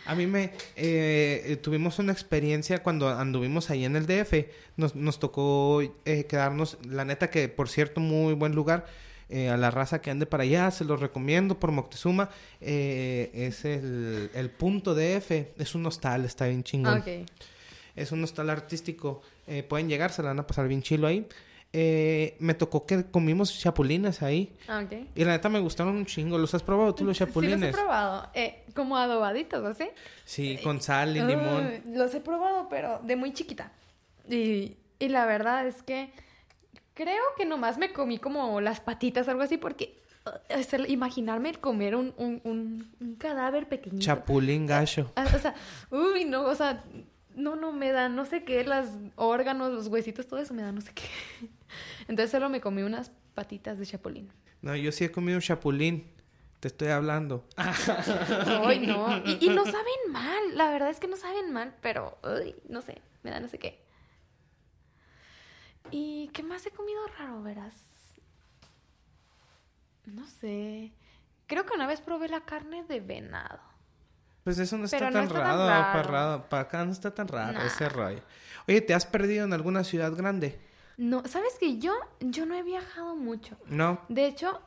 A mí me eh, eh, tuvimos una experiencia cuando anduvimos ahí en el DF. Nos, nos tocó eh, quedarnos, la neta que por cierto muy buen lugar. eh, a la raza que ande para allá, se los recomiendo por Moctezuma. es el, el punto DF, es un hostal, está bien chingón. Ok. Es un hostal artístico. Eh, pueden llegar, se la van a pasar bien chilo ahí. Eh, me tocó que comimos chapulines ahí. Ah, ok. Y la neta me gustaron un chingo. ¿Los has probado tú los Sí, chapulines? los he probado. Eh, como adobaditos, ¿así? Sí, con sal y limón. Los he probado, pero de muy chiquita. Y, y la verdad es que creo que nomás me comí como las patitas, algo así, porque imaginarme comer un, un, un, un cadáver pequeñito. Chapulín gacho. Ah, O sea, uy, no, o sea, no, no me da, no sé qué, los órganos, los huesitos, todo eso me da no sé qué. Entonces solo me comí unas patitas de chapulín. No, yo sí he comido chapulín. Te estoy hablando. Ay, no. Y, y no saben mal, la verdad es que no saben mal, pero, uy, no sé, me da no sé qué. ¿Y qué más he comido raro, verás? No sé. Creo que una vez probé la carne de venado. Pues eso no está Pero no tan tan raro. raro. Para, raro. para acá no está tan raro Nah. ese rollo. Oye, ¿te has perdido en alguna ciudad grande? No, ¿sabes que yo, yo no he viajado mucho? No. De hecho,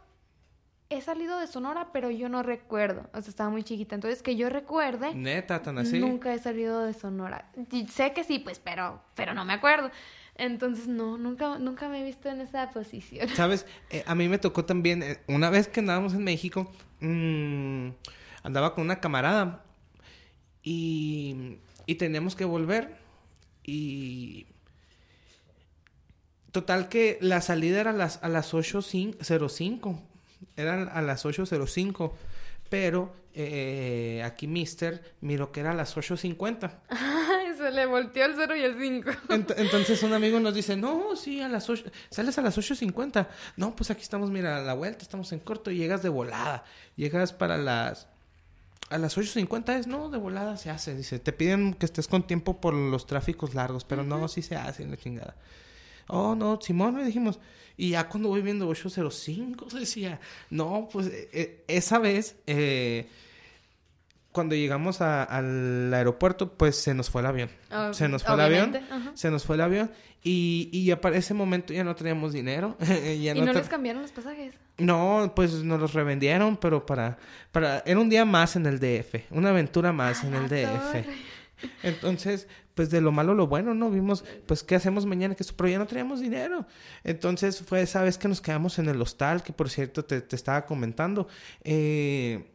he salido de Sonora, pero yo no recuerdo. O sea, estaba muy chiquita. Entonces, que yo recuerde, Neta, tan así. nunca he salido de Sonora. Y sé que sí, pues, pero, pero no me acuerdo. Entonces, no, nunca, nunca me he visto en esa posición. ¿Sabes? Eh, a mí me tocó también, eh, una vez que andábamos en México, mm, andaba con una camarada y, y teníamos que volver y... Total que la salida era a las, a las 8.05, eran a las 8.05, pero eh, aquí Mister miró que era a las 8.50. Ay, se le volteó el 0 y el 5. Ent- entonces un amigo nos dice, no, sí, a las 8, sales a las 8.50. No, pues aquí estamos, mira, a la vuelta, estamos en corto y llegas de volada. Llegas para las... A las 8.50 es, no, de volada se hace. Dice, te piden que estés con tiempo por los tráficos largos, pero no, sí se hace, la chingada. Oh, no, Simón, le dijimos. Y ya cuando voy viendo 805, decía, no, pues eh, eh, esa vez, eh, cuando llegamos a- al aeropuerto, pues se nos fue el avión. Ah, se nos fue el avión, ajá. se nos fue el avión y, y ya para ese momento ya no teníamos dinero. ya ¿Y no les cambiaron los pasajes? no, pues nos los revendieron, pero para, para, era un día más en el DF, una aventura más en el DF. torre. Entonces, pues de lo malo lo bueno, ¿no? Vimos, pues, ¿qué hacemos mañana? Que pero ya no traíamos dinero. Entonces fue esa vez que nos quedamos en el hostal, que por cierto te, te estaba comentando. Eh,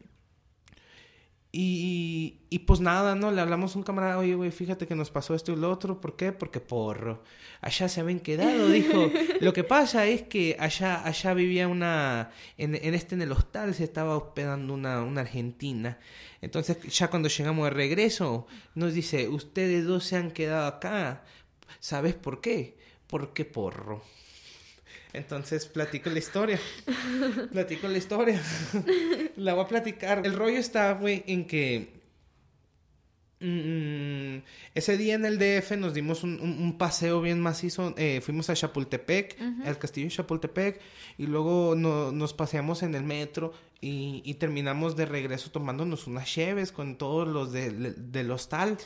y, y, pues nada, ¿no? Le hablamos a un camarada, oye, güey, fíjate que nos pasó esto y lo otro. ¿Por qué? Porque porro. Allá se habían quedado, dijo. lo que pasa es que allá, allá vivía una, en, en este, en el hostal, se estaba hospedando una, una argentina. Entonces, ya cuando llegamos de regreso, nos dice, ustedes dos se han quedado acá. ¿Sabes por qué? Porque porro. Entonces platico la historia. platico la historia. la voy a platicar. El rollo está, güey, en que mm, ese día en el DF nos dimos un, paseo bien macizo. Eh, fuimos a Chapultepec, al castillo de Chapultepec, y luego nos paseamos en el metro y, terminamos de regreso tomándonos unas cheves con todos los del hostal.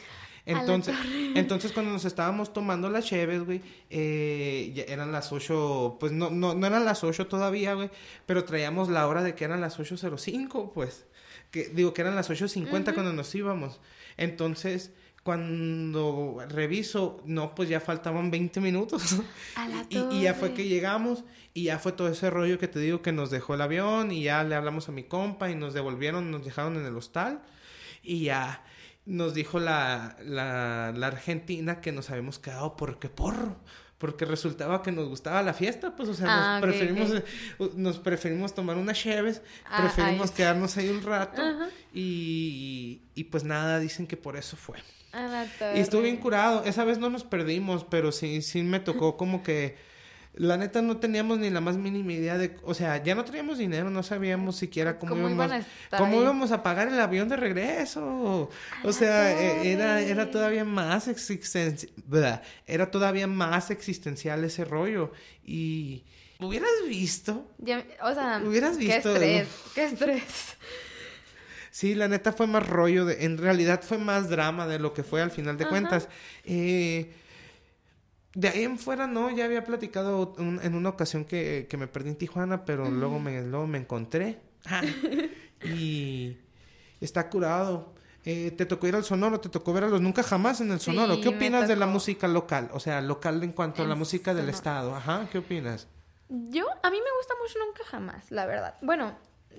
Entonces, entonces cuando nos estábamos tomando las cheves, güey, eh, ya eran las 8, pues no, no, no eran las 8 todavía, güey, pero traíamos la hora de que eran las 8.05, pues, que digo que eran las 8.50 cuando nos íbamos. Entonces, cuando reviso, no, pues ya faltaban 20 minutos. y, y, ya fue que llegamos y ya fue todo ese rollo que te digo que nos dejó el avión y ya le hablamos a mi compa y nos devolvieron, nos dejaron en el hostal y ya nos dijo la, la, la Argentina que nos habíamos quedado porque porro porque resultaba que nos gustaba la fiesta, pues, o sea, nos, ah, preferimos, nos preferimos tomar unas cheves, ah, preferimos quedarnos ahí un rato y, y, pues nada, dicen que por eso fue. y estuve bien curado, esa vez no nos perdimos, pero sí, sí me tocó como que la neta no teníamos ni la más mínima idea de, o sea, ya no teníamos dinero, no sabíamos siquiera cómo, íbamos, a cómo íbamos a pagar el avión de regreso. O sea, e, era, era todavía más existencial, era todavía más existencial ese rollo. Y hubieras visto. o sea, hubieras visto. Qué estrés, qué estrés. Sí, la neta fue más rollo, de, en realidad fue más drama de lo que fue al final de cuentas. Eh, de ahí en fuera no, ya había platicado en una ocasión que, que, me perdí en Tijuana, pero luego, me, luego me encontré. y está curado. Eh, ¿Te tocó ir al Sonoro? ¿Te tocó ver a los Nunca Jamás en el Sonoro? ¿Qué opinas de la música local? O sea, local en cuanto a la música del Estado. Ajá, ¿qué opinas? Yo, a mí me gusta mucho Nunca Jamás, la verdad. Bueno,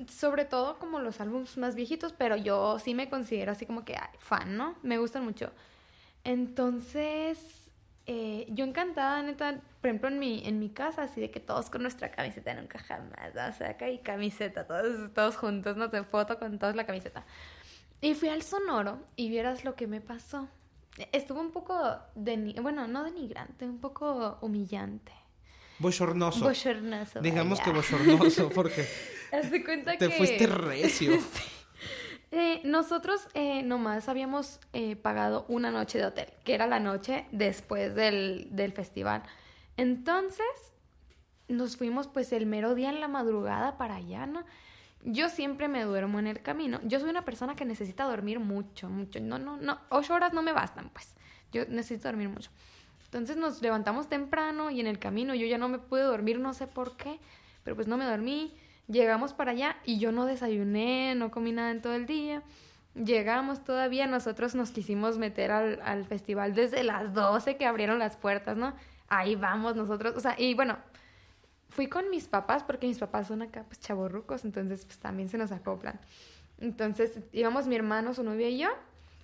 sobre todo como los álbumes más viejitos, pero yo sí me considero así como que fan, ¿no? Me gustan mucho. Entonces, eh, yo encantada, neta, por ejemplo, en mi, en mi casa, así de que todos con nuestra camiseta nunca jamás, o sea, acá hay camiseta, todos, todos juntos, no te foto con todos la camiseta. Y fui al sonoro y vieras lo que me pasó. Estuvo un poco, de, bueno, no denigrante, un poco humillante. Bochornoso. Bochornoso. Digamos que bochornoso, porque cuenta te fuiste recio. Eh, nosotros eh, nomás habíamos eh, pagado una noche de hotel, que era la noche después del, del festival. Entonces, nos fuimos pues el mero día en la madrugada para allá, ¿no? Yo siempre me duermo en el camino. Yo soy una persona que necesita dormir mucho, mucho. No, no, no, ocho horas no me bastan, pues. Yo necesito dormir mucho. Entonces nos levantamos temprano y en el camino yo ya no me pude dormir, no sé por qué, pero pues no me dormí. Llegamos para allá y yo no desayuné, no comí nada en todo el día. Llegamos todavía, nosotros nos quisimos meter al, al festival desde las 12 que abrieron las puertas, ¿no? Ahí vamos nosotros, o sea, y bueno, fui con mis papás porque mis papás son acá pues chavorrucos, entonces pues también se nos acoplan. Entonces íbamos mi hermano, su novia y yo,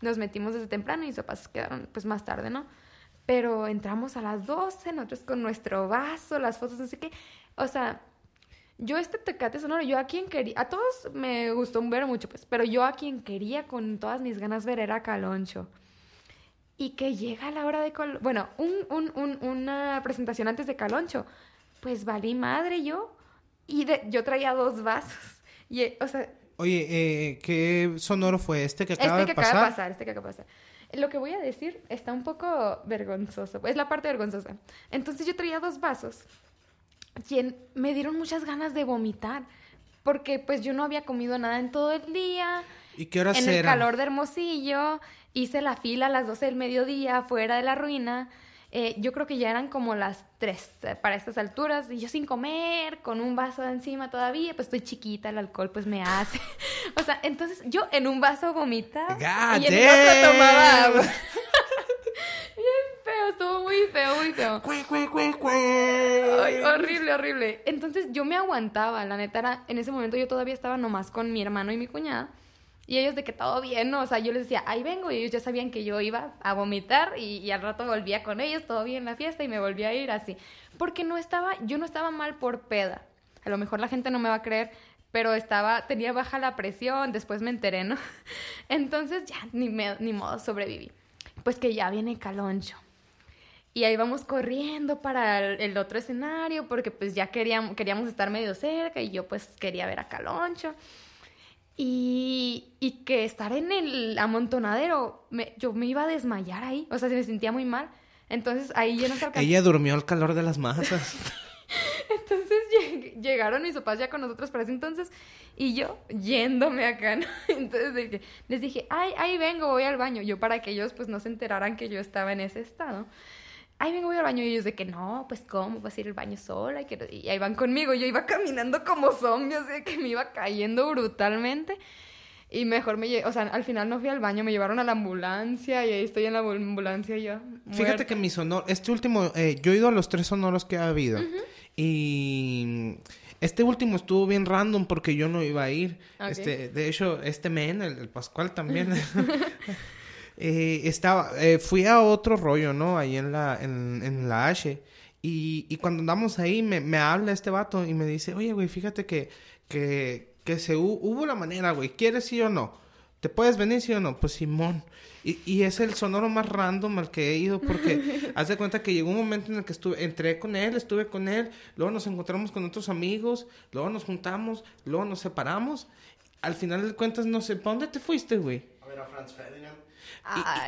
nos metimos desde temprano y mis papás quedaron pues más tarde, ¿no? Pero entramos a las 12, nosotros con nuestro vaso, las fotos, así que, o sea, yo este Tecate Sonoro, yo a quien quería, a todos me gustó ver mucho, pues, pero yo a quien quería con todas mis ganas ver era Caloncho. Y que llega la hora de, bueno, un, un, un, una presentación antes de Caloncho, pues valí madre yo, y de, yo traía dos vasos, y, o sea... Oye, eh, ¿qué sonoro fue este que acaba este que Acaba de pasar, este que acaba de pasar. Lo que voy a decir está un poco vergonzoso, es la parte vergonzosa. Entonces yo traía dos vasos quien me dieron muchas ganas de vomitar, porque pues yo no había comido nada en todo el día. ¿Y qué horas En el calor de Hermosillo, hice la fila a las 12 del mediodía fuera de la ruina. Eh, yo creo que ya eran como las 3 eh, para estas alturas, y yo sin comer, con un vaso encima todavía, pues estoy chiquita, el alcohol pues me hace. o sea, entonces yo en un vaso vomitaba y en el otro tomaba agua. Muy feo, muy feo. Cue, cue, cue, cue. Ay, horrible, horrible. Entonces yo me aguantaba, la neta era, en ese momento yo todavía estaba nomás con mi hermano y mi cuñada. Y ellos de que todo bien, ¿no? O sea, yo les decía, ahí vengo, y ellos ya sabían que yo iba a vomitar y, y al rato volvía con ellos, todo bien la fiesta y me volvía a ir así. Porque no estaba, yo no estaba mal por peda. A lo mejor la gente no me va a creer, pero estaba, tenía baja la presión, después me enteré, ¿no? Entonces ya, ni, me- ni modo, sobreviví. Pues que ya viene Caloncho. Y ahí vamos corriendo para el, otro escenario porque pues ya queríamos, queríamos estar medio cerca y yo pues quería ver a Caloncho. Y, y que estar en el amontonadero, me- yo me iba a desmayar ahí, o sea, se me sentía muy mal. Entonces ahí nos alcanzó. Ella durmió al calor de las masas. Entonces lleg- llegaron mis papás ya con nosotros para ese entonces y yo yéndome acá, ¿no? Entonces que les dije, ay, ahí vengo, voy al baño. Yo para que ellos pues no se enteraran que yo estaba en ese estado. Ahí vengo, voy al baño. Y ellos de que no, pues cómo, vas a ir al baño sola. Y, que- y ahí van conmigo. Yo iba caminando como zombie, así de que me iba cayendo brutalmente. Y mejor me o sea, al final no fui al baño, me llevaron a la ambulancia y ahí estoy en la ambulancia yo. Fíjate que mi sonoro, este último, eh, yo he ido a los tres sonoros que ha habido. Y este último estuvo bien random porque yo no iba a ir. Este, de hecho, este men, el, el Pascual también. eh, estaba, eh, fui a otro rollo, ¿no? Ahí en la, en, en la H. Y, y cuando andamos ahí, me, me habla este vato y me dice, oye, güey, fíjate que, que, que se hu- hubo la manera, güey, ¿quieres sí o no? ¿Te puedes venir sí o no? Pues Simón. Y, y es el sonoro más random al que he ido porque haz de cuenta que llegó un momento en el que estuve, entré con él, estuve con él, luego nos encontramos con otros amigos, luego nos juntamos, luego nos separamos. Al final de cuentas, no sé, ¿para dónde te fuiste, güey? A ver a Franz Ferdinand.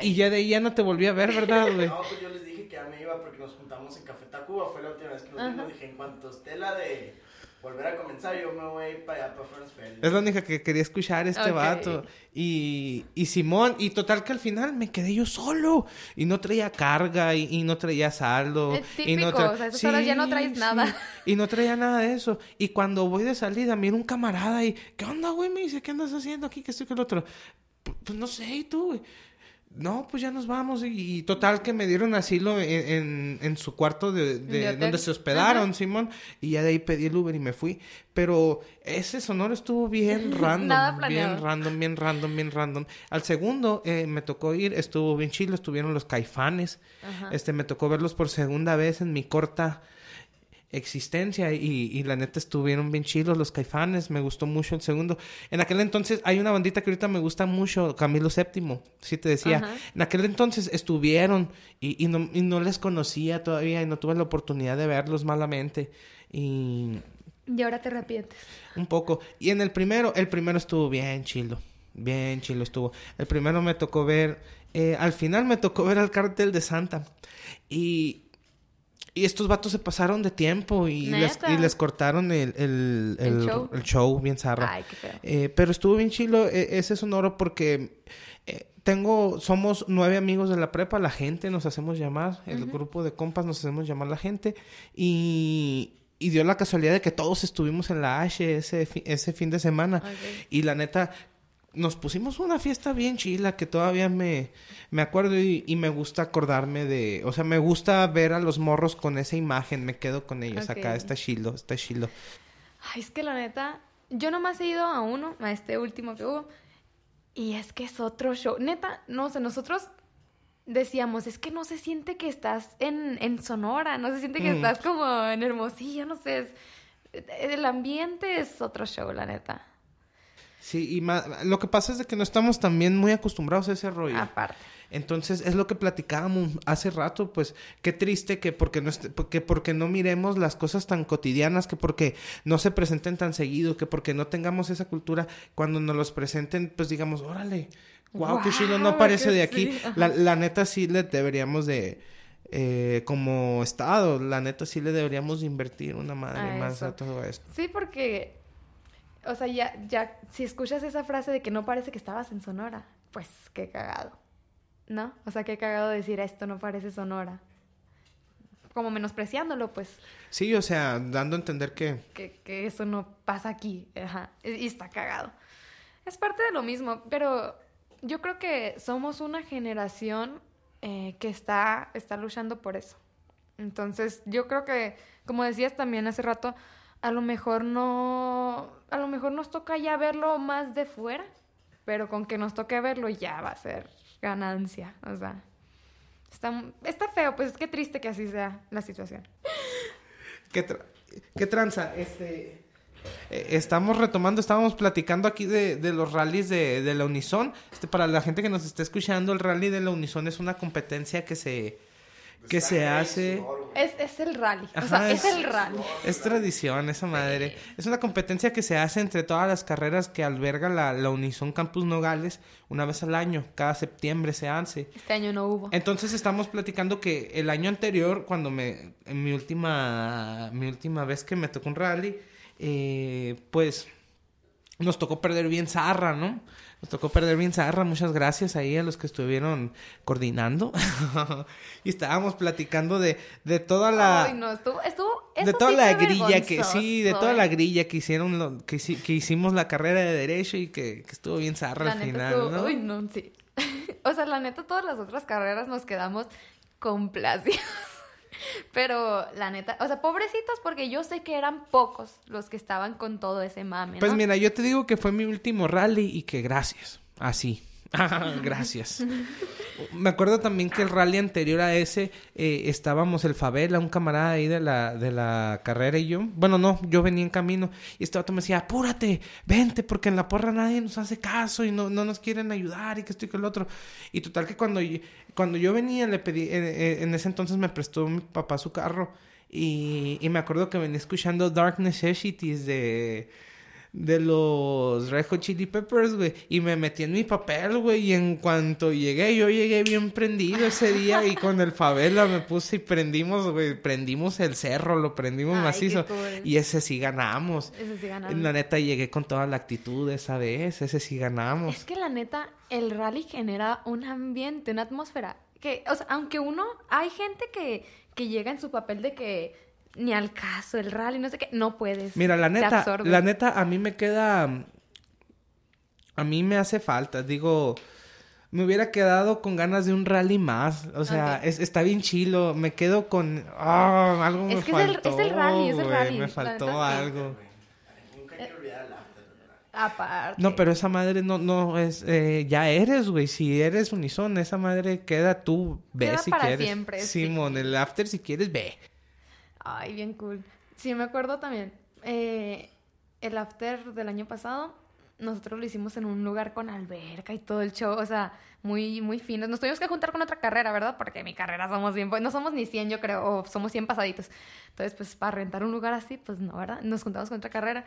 Y-. Y, ya de ahí ya no te volví a ver, ¿verdad, güey? No, pues yo les dije que ya me iba porque nos juntamos en Café Tacuba. Fue la última vez que nos vimos. Dije, en cuanto esté la de volver a comenzar, yo me voy para allá, para Franz Ferdinand. Es la única que quería escuchar este Ok. vato. Y, y Simón, y total que al final me quedé yo solo. Y no traía carga, y, y no traía saldo. Es y no típico, o sea, esas horas ya no traes nada. Y no traía nada de eso. Y cuando voy de salida, miro un camarada y, ¿qué onda, güey? Me dice, ¿qué andas haciendo aquí? Que estoy con el otro. "Pu- Pues no sé, ¿y tú, güey? No, pues ya nos vamos. Y, y total que me dieron asilo en, en, en su cuarto de, de- donde se hospedaron, Ajá. Simón. Y ya de ahí pedí el Uber y me fui. Pero ese sonoro estuvo bien random. Nada bien random, bien random, bien random. Al segundo eh, me tocó ir, estuvo bien chido, estuvieron los caifanes. Ajá. Este, me tocó verlos por segunda vez en mi corta existencia y, y la neta estuvieron bien chilos los caifanes, me gustó mucho el segundo. En aquel entonces hay una bandita que ahorita me gusta mucho, Camilo VII, sí te decía. Ajá. En aquel entonces estuvieron y, y, no, y no les conocía todavía y no tuve la oportunidad de verlos malamente y Y ahora te arrepientes. un poco. Y en el primero, el primero estuvo bien chilo. Bien chilo estuvo. El primero me tocó ver, eh, al final me tocó ver al cartel de Santa. Y, y estos vatos se pasaron de tiempo y, les, ¿Neta? y les cortaron el, el, El el- show. bien zarra. Ay, qué feo. Eh, pero estuvo bien chilo eh, ese sonoro porque eh, tengo, somos nueve amigos de la prepa, la gente nos hacemos llamar, el grupo de compas nos hacemos llamar la gente y, y dio la casualidad de que todos estuvimos en la H ese, ese fin de semana y la neta nos pusimos una fiesta bien chila que todavía me, me acuerdo y, y me gusta acordarme de, o sea, me gusta ver a los morros con esa imagen, me quedo con ellos acá, está chilo, está chilo. Ay, es que la neta, yo nomás he ido a uno, a este último que hubo, y es que es otro show. Neta, no sé, nosotros decíamos, es que no se siente que estás en, en Sonora, no se siente que Mm. estás como en Hermosillo, no sé, es- el ambiente es otro show, la neta. Sí, y ma- lo que pasa es de que no estamos también muy acostumbrados a ese rollo. Aparte. Entonces, es lo que platicábamos hace rato, pues, qué triste que porque no, que porque no miremos las cosas tan cotidianas, que porque no se presenten tan seguido, que porque no tengamos esa cultura, cuando nos los presenten, pues digamos, órale, wow, qué chido, no parece de aquí. sí. La, la neta sí le deberíamos de, eh, como Estado, la neta sí le deberíamos de invertir una madre A más a todo esto. Sí, porque, o sea, ya, ya, si escuchas esa frase de que no parece que estabas en Sonora, pues qué cagado, ¿no? O sea, qué cagado decir esto no parece Sonora. Como menospreciándolo, pues, Sí, o sea, dando a entender que... que, que eso no pasa aquí, ajá, y y está cagado. Es parte de lo mismo, pero yo creo que somos una generación eh, que está, está luchando por eso. Entonces, yo creo que, como decías también hace rato, a lo mejor no, a lo mejor nos toca ya verlo más de fuera, pero con que nos toque verlo ya va a ser ganancia, o sea, está, está feo, pues es que triste que así sea la situación. ¿Qué, qué tranza? Este, eh, estamos retomando, estábamos platicando aquí de, de los rallies de, de la Unison. Este, para la gente que nos está escuchando, el rally de la Unison es una competencia que se, que se hace... Es, es el rally, o sea, es, es- el rally. Es tradición esa madre. Es una competencia que se hace entre todas las carreras que alberga la, la Unison Campus Nogales una vez al año. Cada septiembre se hace. Este año no hubo. Entonces estamos platicando que el año anterior, cuando me, en mi última, mi última vez que me tocó un rally, eh, pues nos tocó perder bien zarra, ¿no? Nos tocó perder bien zarra. Muchas gracias ahí a los que estuvieron coordinando. y estábamos platicando de, de toda la... Ay, no, estuvo, estuvo, de toda sí la grilla que sí, de toda la ¿eh? grilla que hicieron lo- que, hici- que hicimos la carrera de derecho y que, que estuvo bien zarra La al neta final, estuvo, ¿no? uy, no, sí. o sea, la neta, todas las otras carreras nos quedamos complacidos. Pero la neta, o sea, pobrecitos porque yo sé que eran pocos los que estaban con todo ese mame, Pues mira, yo te digo que fue mi último rally y que gracias. Así. gracias. Me acuerdo también que el rally anterior a ese eh, estábamos el Favela, un camarada ahí de la, de la carrera y yo. Bueno, no, yo venía en camino y este vato me decía, apúrate, vente, porque en la porra nadie nos hace caso y no, no nos quieren ayudar y que esto y que el otro. Y total que cuando, cuando yo venía le pedí, eh, eh, en ese entonces me prestó mi papá su carro y, y me acuerdo que venía escuchando Dark Necessities de de los Red Hot Chili Peppers, güey. Y me metí en mi papel, güey. Y en cuanto llegué, yo llegué bien prendido ese día. y con el favela me puse y prendimos, güey. Prendimos el cerro, lo prendimos Ay, macizo. cool. Y ese sí ganamos. Ese sí ganamos. La neta llegué con toda la actitud esa vez. Ese sí ganamos. Es que la neta, el rally genera un ambiente, una atmósfera. Que, o sea, aunque uno, hay gente que, que llega en su papel de que ni al caso, el rally, no sé qué, no puedes. Mira, la neta, la neta, a mí me queda. A mí me hace falta. Digo, me hubiera quedado con ganas de un rally más. O sea, es- está bien chilo. Me quedo con. ah, algo me Es que es el- faltó. es el rally, es el rally, Me faltó neta, algo. Nunca hay que olvidar el after. Aparte. No, pero esa madre no, no es. eh, ya eres, güey. Si eres unison, esa madre queda tú. Ve Queda si para quieres. siempre, sí. Simón, el after, si quieres, ve. Ay, bien cool. Sí, me acuerdo también. eh, el after del año pasado, nosotros lo hicimos en un lugar con alberca y todo el show. O sea, muy, muy fino. Nos tuvimos que juntar con otra carrera, ¿verdad? Porque mi carrera somos bien... No somos ni 100, yo creo, o somos 100 pasaditos. Entonces, pues, para rentar un lugar así, pues no, ¿verdad? Nos juntamos con otra carrera.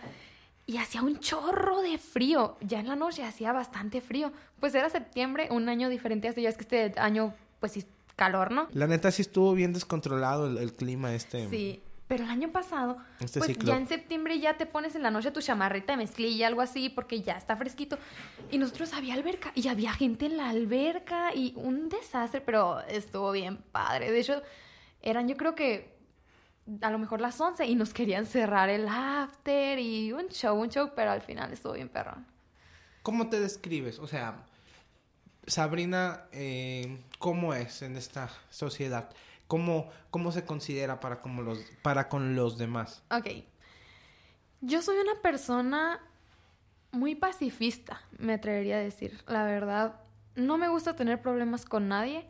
Y hacía un chorro de frío. Ya en la noche hacía bastante frío. Pues era septiembre, un año diferente a este. Ya es que este año, pues sí, calor, ¿no? La neta sí estuvo bien descontrolado el, el clima este. Sí, pero el año pasado, Este pues ciclo. ya en septiembre ya te pones en la noche tu chamarrita de mezclilla, algo así, porque ya está fresquito. Y nosotros había alberca y había gente en la alberca y un desastre, pero estuvo bien padre. De hecho, eran yo creo que a lo mejor las 11 y nos querían cerrar el after y un show, un show, pero al final estuvo bien perrón. ¿Cómo te describes? O sea, Sabrina, eh, ¿cómo es en esta sociedad? ¿Cómo, cómo se considera para, como los, para con los demás? Ok. Yo soy una persona muy pacifista, me atrevería a decir. La verdad, no me gusta tener problemas con nadie.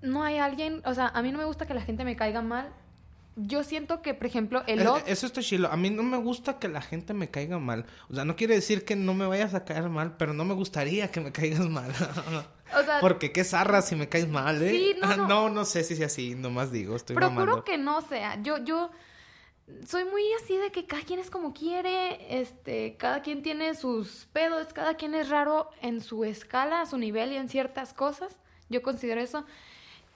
No hay alguien, o sea, a mí no me gusta que la gente me caiga mal. Yo siento que, por ejemplo, el Eh, otro... Eso está chilo. A mí no me gusta que la gente me caiga mal. O sea, no quiere decir que no me vayas a caer mal, pero no me gustaría que me caigas mal. O sea, Porque qué zarra si me caes mal, ¿eh? Sí, no, no. no, no sé si sea así, nomás digo, estoy procuro mamando. que no sea. Yo, yo soy muy así de que cada quien es como quiere, este, cada quien tiene sus pedos, cada quien es raro en su escala, a su nivel y en ciertas cosas. Yo considero eso.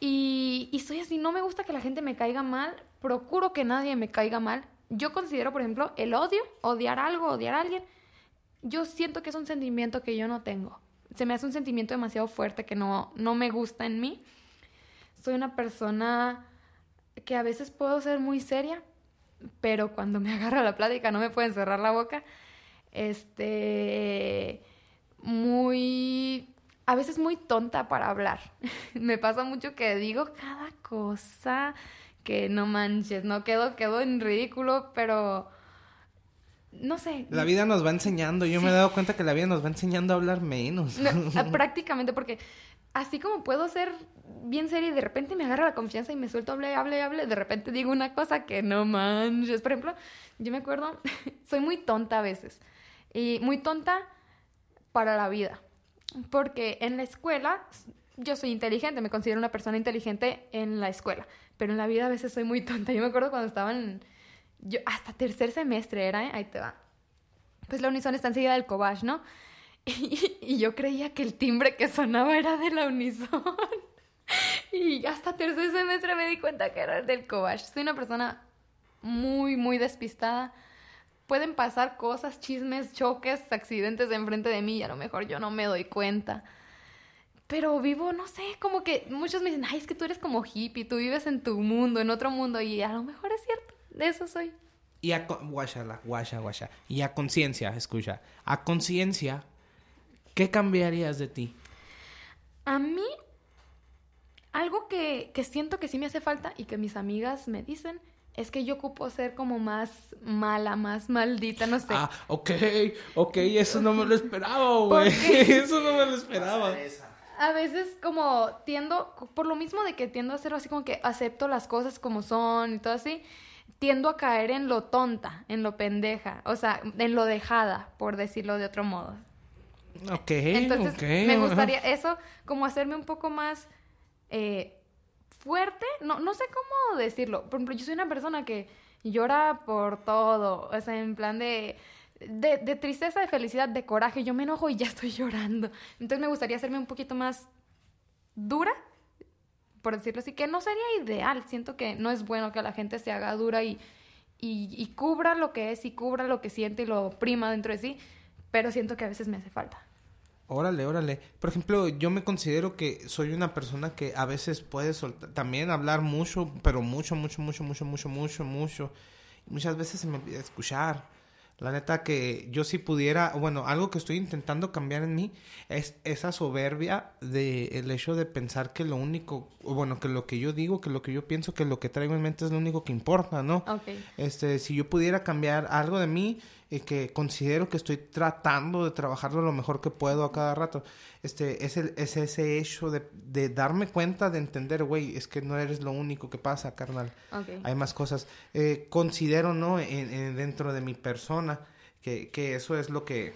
Y, y soy así, no me gusta que la gente me caiga mal, procuro que nadie me caiga mal. Yo considero, por ejemplo, el odio, odiar algo, odiar a alguien. Yo siento que es un sentimiento que yo no tengo. Se me hace un sentimiento demasiado fuerte que no, no me gusta en mí. Soy una persona que a veces puedo ser muy seria, pero cuando me agarra la plática no me pueden cerrar la boca. Este, muy a veces muy tonta para hablar. Me pasa mucho que digo cada cosa que no manches, no quedo, quedo en ridículo, pero no sé. La vida nos va enseñando. Yo me he dado cuenta que la vida nos va enseñando a hablar menos. prácticamente, porque así como puedo ser bien seria y de repente me agarra la confianza y me suelto, hable, hable, hable, de repente digo una cosa que no manches. Por ejemplo, yo me acuerdo, soy muy tonta a veces. Y muy tonta para la vida. Porque en la escuela, yo soy inteligente, me considero una persona inteligente en la escuela. Pero en la vida a veces soy muy tonta. Yo me acuerdo cuando estaba en yo hasta tercer semestre era, ¿eh? ahí te va. Pues la Unison está enseguida del Cobach, ¿no? Y, yo creía que el timbre que sonaba era de la Unison. Y hasta tercer semestre me di cuenta que era del Cobach. Soy una persona muy, muy despistada. Pueden pasar cosas, chismes, choques, accidentes enfrente de mí y a lo mejor yo no me doy cuenta. Pero vivo, no sé, como que muchos me dicen, ay, es que tú eres como hippie, tú vives en tu mundo, en otro mundo, y a lo mejor es cierto de eso soy. Y a, guasha, guasha, guasha. Y a conciencia, escucha, a conciencia, ¿qué cambiarías de ti? A mí, algo que, que siento que sí me hace falta y que mis amigas me dicen es que yo ocupo ser como más mala, más maldita, no sé. Ah, ok, ok, eso no me lo esperaba, güey. Eso no me lo esperaba. A veces como tiendo, por lo mismo de que tiendo a ser así como que acepto las cosas como son y todo así, tiendo a caer en lo tonta, en lo pendeja, o sea, en lo dejada, por decirlo de otro modo. Ok, Entonces, me gustaría eso, como hacerme un poco más eh, fuerte, no, no sé cómo decirlo. Por ejemplo, yo soy una persona que llora por todo, o sea, en plan de, de, de tristeza, de felicidad, de coraje, yo me enojo y ya estoy llorando. Entonces me gustaría hacerme un poquito más dura por decirlo así, que no sería ideal. Siento que no es bueno que la gente se haga dura y, y, cubra lo que es y cubra lo que siente y lo prima dentro de sí, pero siento que a veces me hace falta. Órale, órale. Por ejemplo, yo me considero que soy una persona que a veces puede soltar, también hablar mucho, pero mucho, mucho, mucho, mucho, mucho, mucho, mucho. Muchas veces se me olvida escuchar. La neta que yo si pudiera, bueno, algo que estoy intentando cambiar en mí es esa soberbia de el hecho de pensar que lo único, bueno, que lo que yo digo, que lo que yo pienso, que lo que traigo en mente es lo único que importa, ¿no? Okay. Este, si yo pudiera cambiar algo de mí, y que considero que estoy tratando de trabajarlo lo mejor que puedo a cada rato. Este, es, el, es ese hecho de, de darme cuenta, de entender, güey, es que no eres lo único que pasa, carnal. Hay más cosas. Eh, considero, ¿no? En, dentro de mi persona, que, que eso es lo que,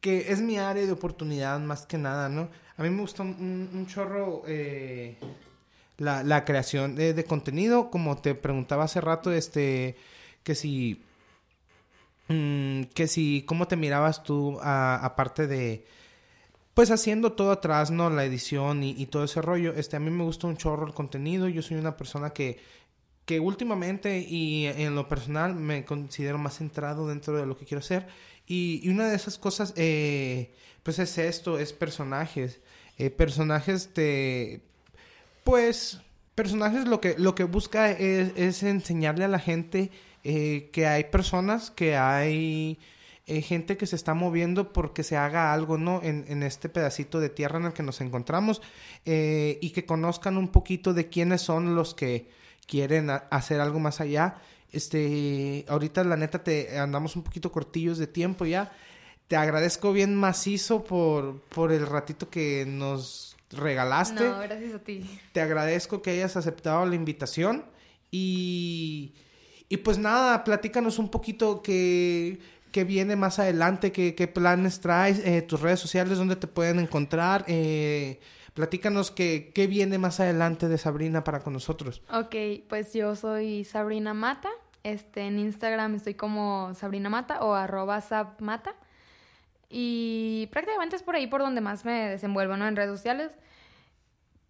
que es mi área de oportunidad más que nada, ¿no? A mí me gusta un, un chorro eh, la, la, creación de, de, contenido, como te preguntaba hace rato, este, que si Mm, que si, ¿cómo te mirabas tú aparte de, pues haciendo todo atrás, ¿no? La edición y, todo ese rollo. Este, a mí me gusta un chorro el contenido. Yo soy una persona que, que últimamente y en lo personal me considero más centrado dentro de lo que quiero hacer. Y, una de esas cosas, eh, pues es esto, es personajes. Eh, personajes de, pues, personajes lo que, lo que busca es, es enseñarle a la gente eh, que hay personas, que hay eh, gente que se está moviendo porque se haga algo, ¿no? En, en este pedacito de tierra en el que nos encontramos eh, y que conozcan un poquito de quiénes son los que quieren hacer algo más allá. Este, ahorita la neta te andamos un poquito cortillos de tiempo ya. Te agradezco bien macizo por, por el ratito que nos regalaste. No, gracias a ti. Te agradezco que hayas aceptado la invitación y y pues nada, platícanos un poquito qué, qué viene más adelante, qué, qué planes traes, eh, tus redes sociales, dónde te pueden encontrar. Eh, platícanos qué, qué viene más adelante de Sabrina para con nosotros. Ok, pues yo soy Sabrina Mata. Este, en Instagram estoy como Sabrina Mata o arroba sabmata. Y prácticamente es por ahí por donde más me desenvuelvo, ¿no? En redes sociales.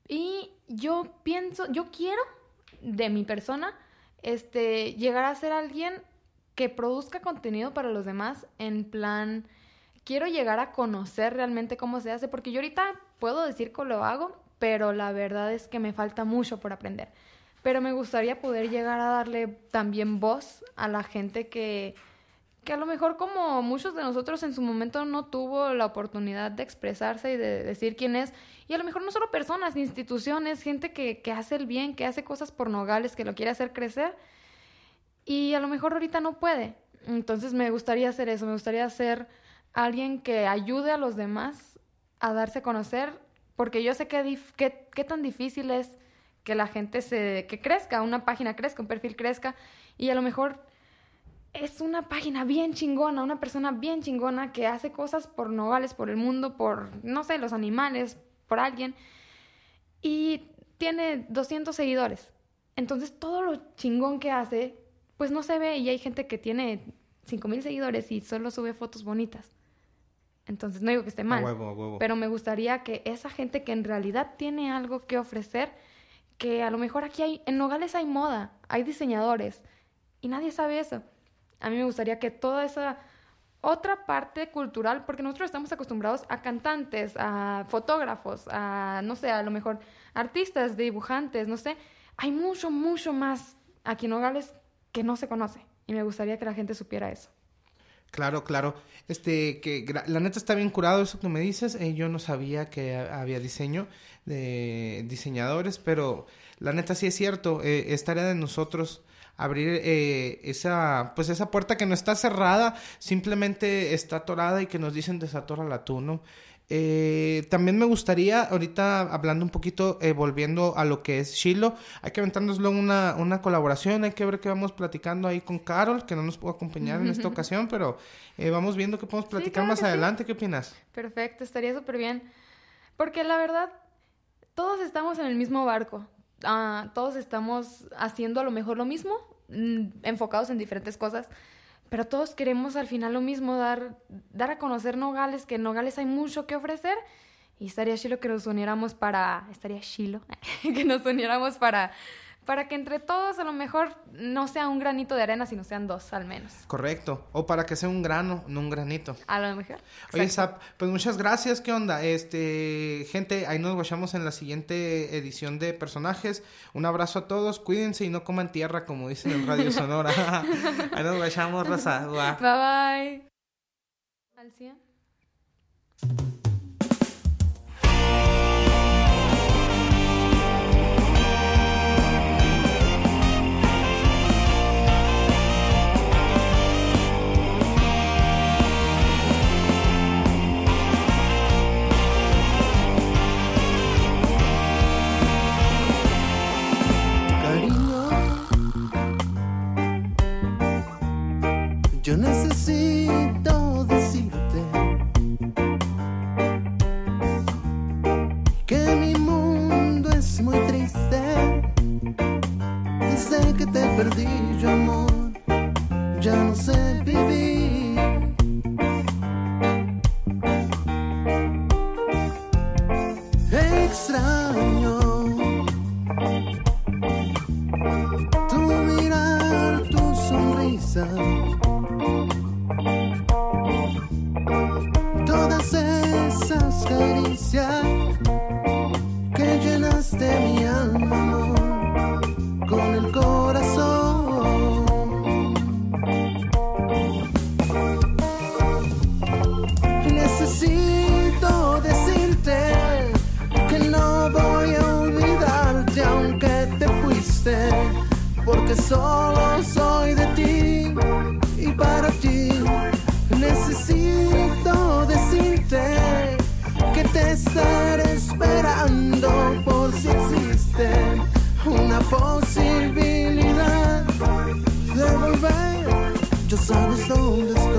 Y yo pienso, yo quiero de mi persona este, llegar a ser alguien que produzca contenido para los demás en plan, quiero llegar a conocer realmente cómo se hace, porque yo ahorita puedo decir que lo hago, pero la verdad es que me falta mucho por aprender. Pero me gustaría poder llegar a darle también voz a la gente que, que a lo mejor como muchos de nosotros en su momento no tuvo la oportunidad de expresarse y de decir quién es, y a lo mejor no solo personas, instituciones, gente que, que hace el bien, que hace cosas por Nogales, que lo quiere hacer crecer, y a lo mejor ahorita no puede. Entonces me gustaría hacer eso, me gustaría ser alguien que ayude a los demás a darse a conocer, porque yo sé que qué tan difícil es que la gente se, que crezca, una página crezca, un perfil crezca, y a lo mejor es una página bien chingona, una persona bien chingona que hace cosas por Nogales, por el mundo, por, no sé, los animales, por alguien, y tiene 200 seguidores. Entonces todo lo chingón que hace, pues no se ve y hay gente que tiene 5000 seguidores y solo sube fotos bonitas. Entonces no digo que esté mal, pero me gustaría que esa gente que en realidad tiene algo que ofrecer, que a lo mejor aquí hay, en Nogales hay moda, hay diseñadores y nadie sabe eso a mí me gustaría que toda esa otra parte cultural, porque nosotros estamos acostumbrados a cantantes, a fotógrafos, a, no sé, a lo mejor artistas, dibujantes, no sé. Hay mucho, mucho más aquí en Nogales que no se conoce. Y me gustaría que la gente supiera eso. Claro, claro. Este, que la neta está bien curado eso que me dices. Eh, yo no sabía que había diseño de diseñadores, pero la neta sí es cierto. Eh, es de nosotros abrir eh, esa, pues esa puerta que no está cerrada, simplemente está atorada y que nos dicen la tú, ¿no? Eh, también me gustaría, ahorita hablando un poquito, eh, volviendo a lo que es Shiloh, hay que aventárnoslo una, una colaboración, hay que ver qué vamos platicando ahí con Carol, que no nos pudo acompañar en esta ocasión, pero vamos viendo qué podemos platicar más adelante. ¿Qué opinas? Perfecto, estaría súper bien. Porque la verdad, todos estamos en el mismo barco. Ah, todos estamos haciendo a lo mejor lo mismo, enfocados en diferentes cosas, pero todos queremos al final lo mismo, dar, dar a conocer Nogales, que en Nogales hay mucho que ofrecer. Y estaría chilo que nos uniéramos para. Estaría chilo que nos uniéramos para para que entre todos a lo mejor no sea un granito de arena, sino sean dos al menos. Correcto. O para que sea un grano, no un granito. A lo mejor. Oye, Zap, pues muchas gracias. ¿Qué onda? Este, gente, ahí nos guachamos en la siguiente edición de personajes. Un abrazo a todos. Cuídense y no coman tierra, como dicen en Radio Sonora. ahí nos guachamos, raza. Bye bye. Al Yo necesito decirte que mi mundo es muy triste. Desde que te perdí, yo amor, ya no sé solo soy de ti y para ti necesito decirte te estaré esperando por si existe una posibilidad de volver. Yo sabes dónde estoy.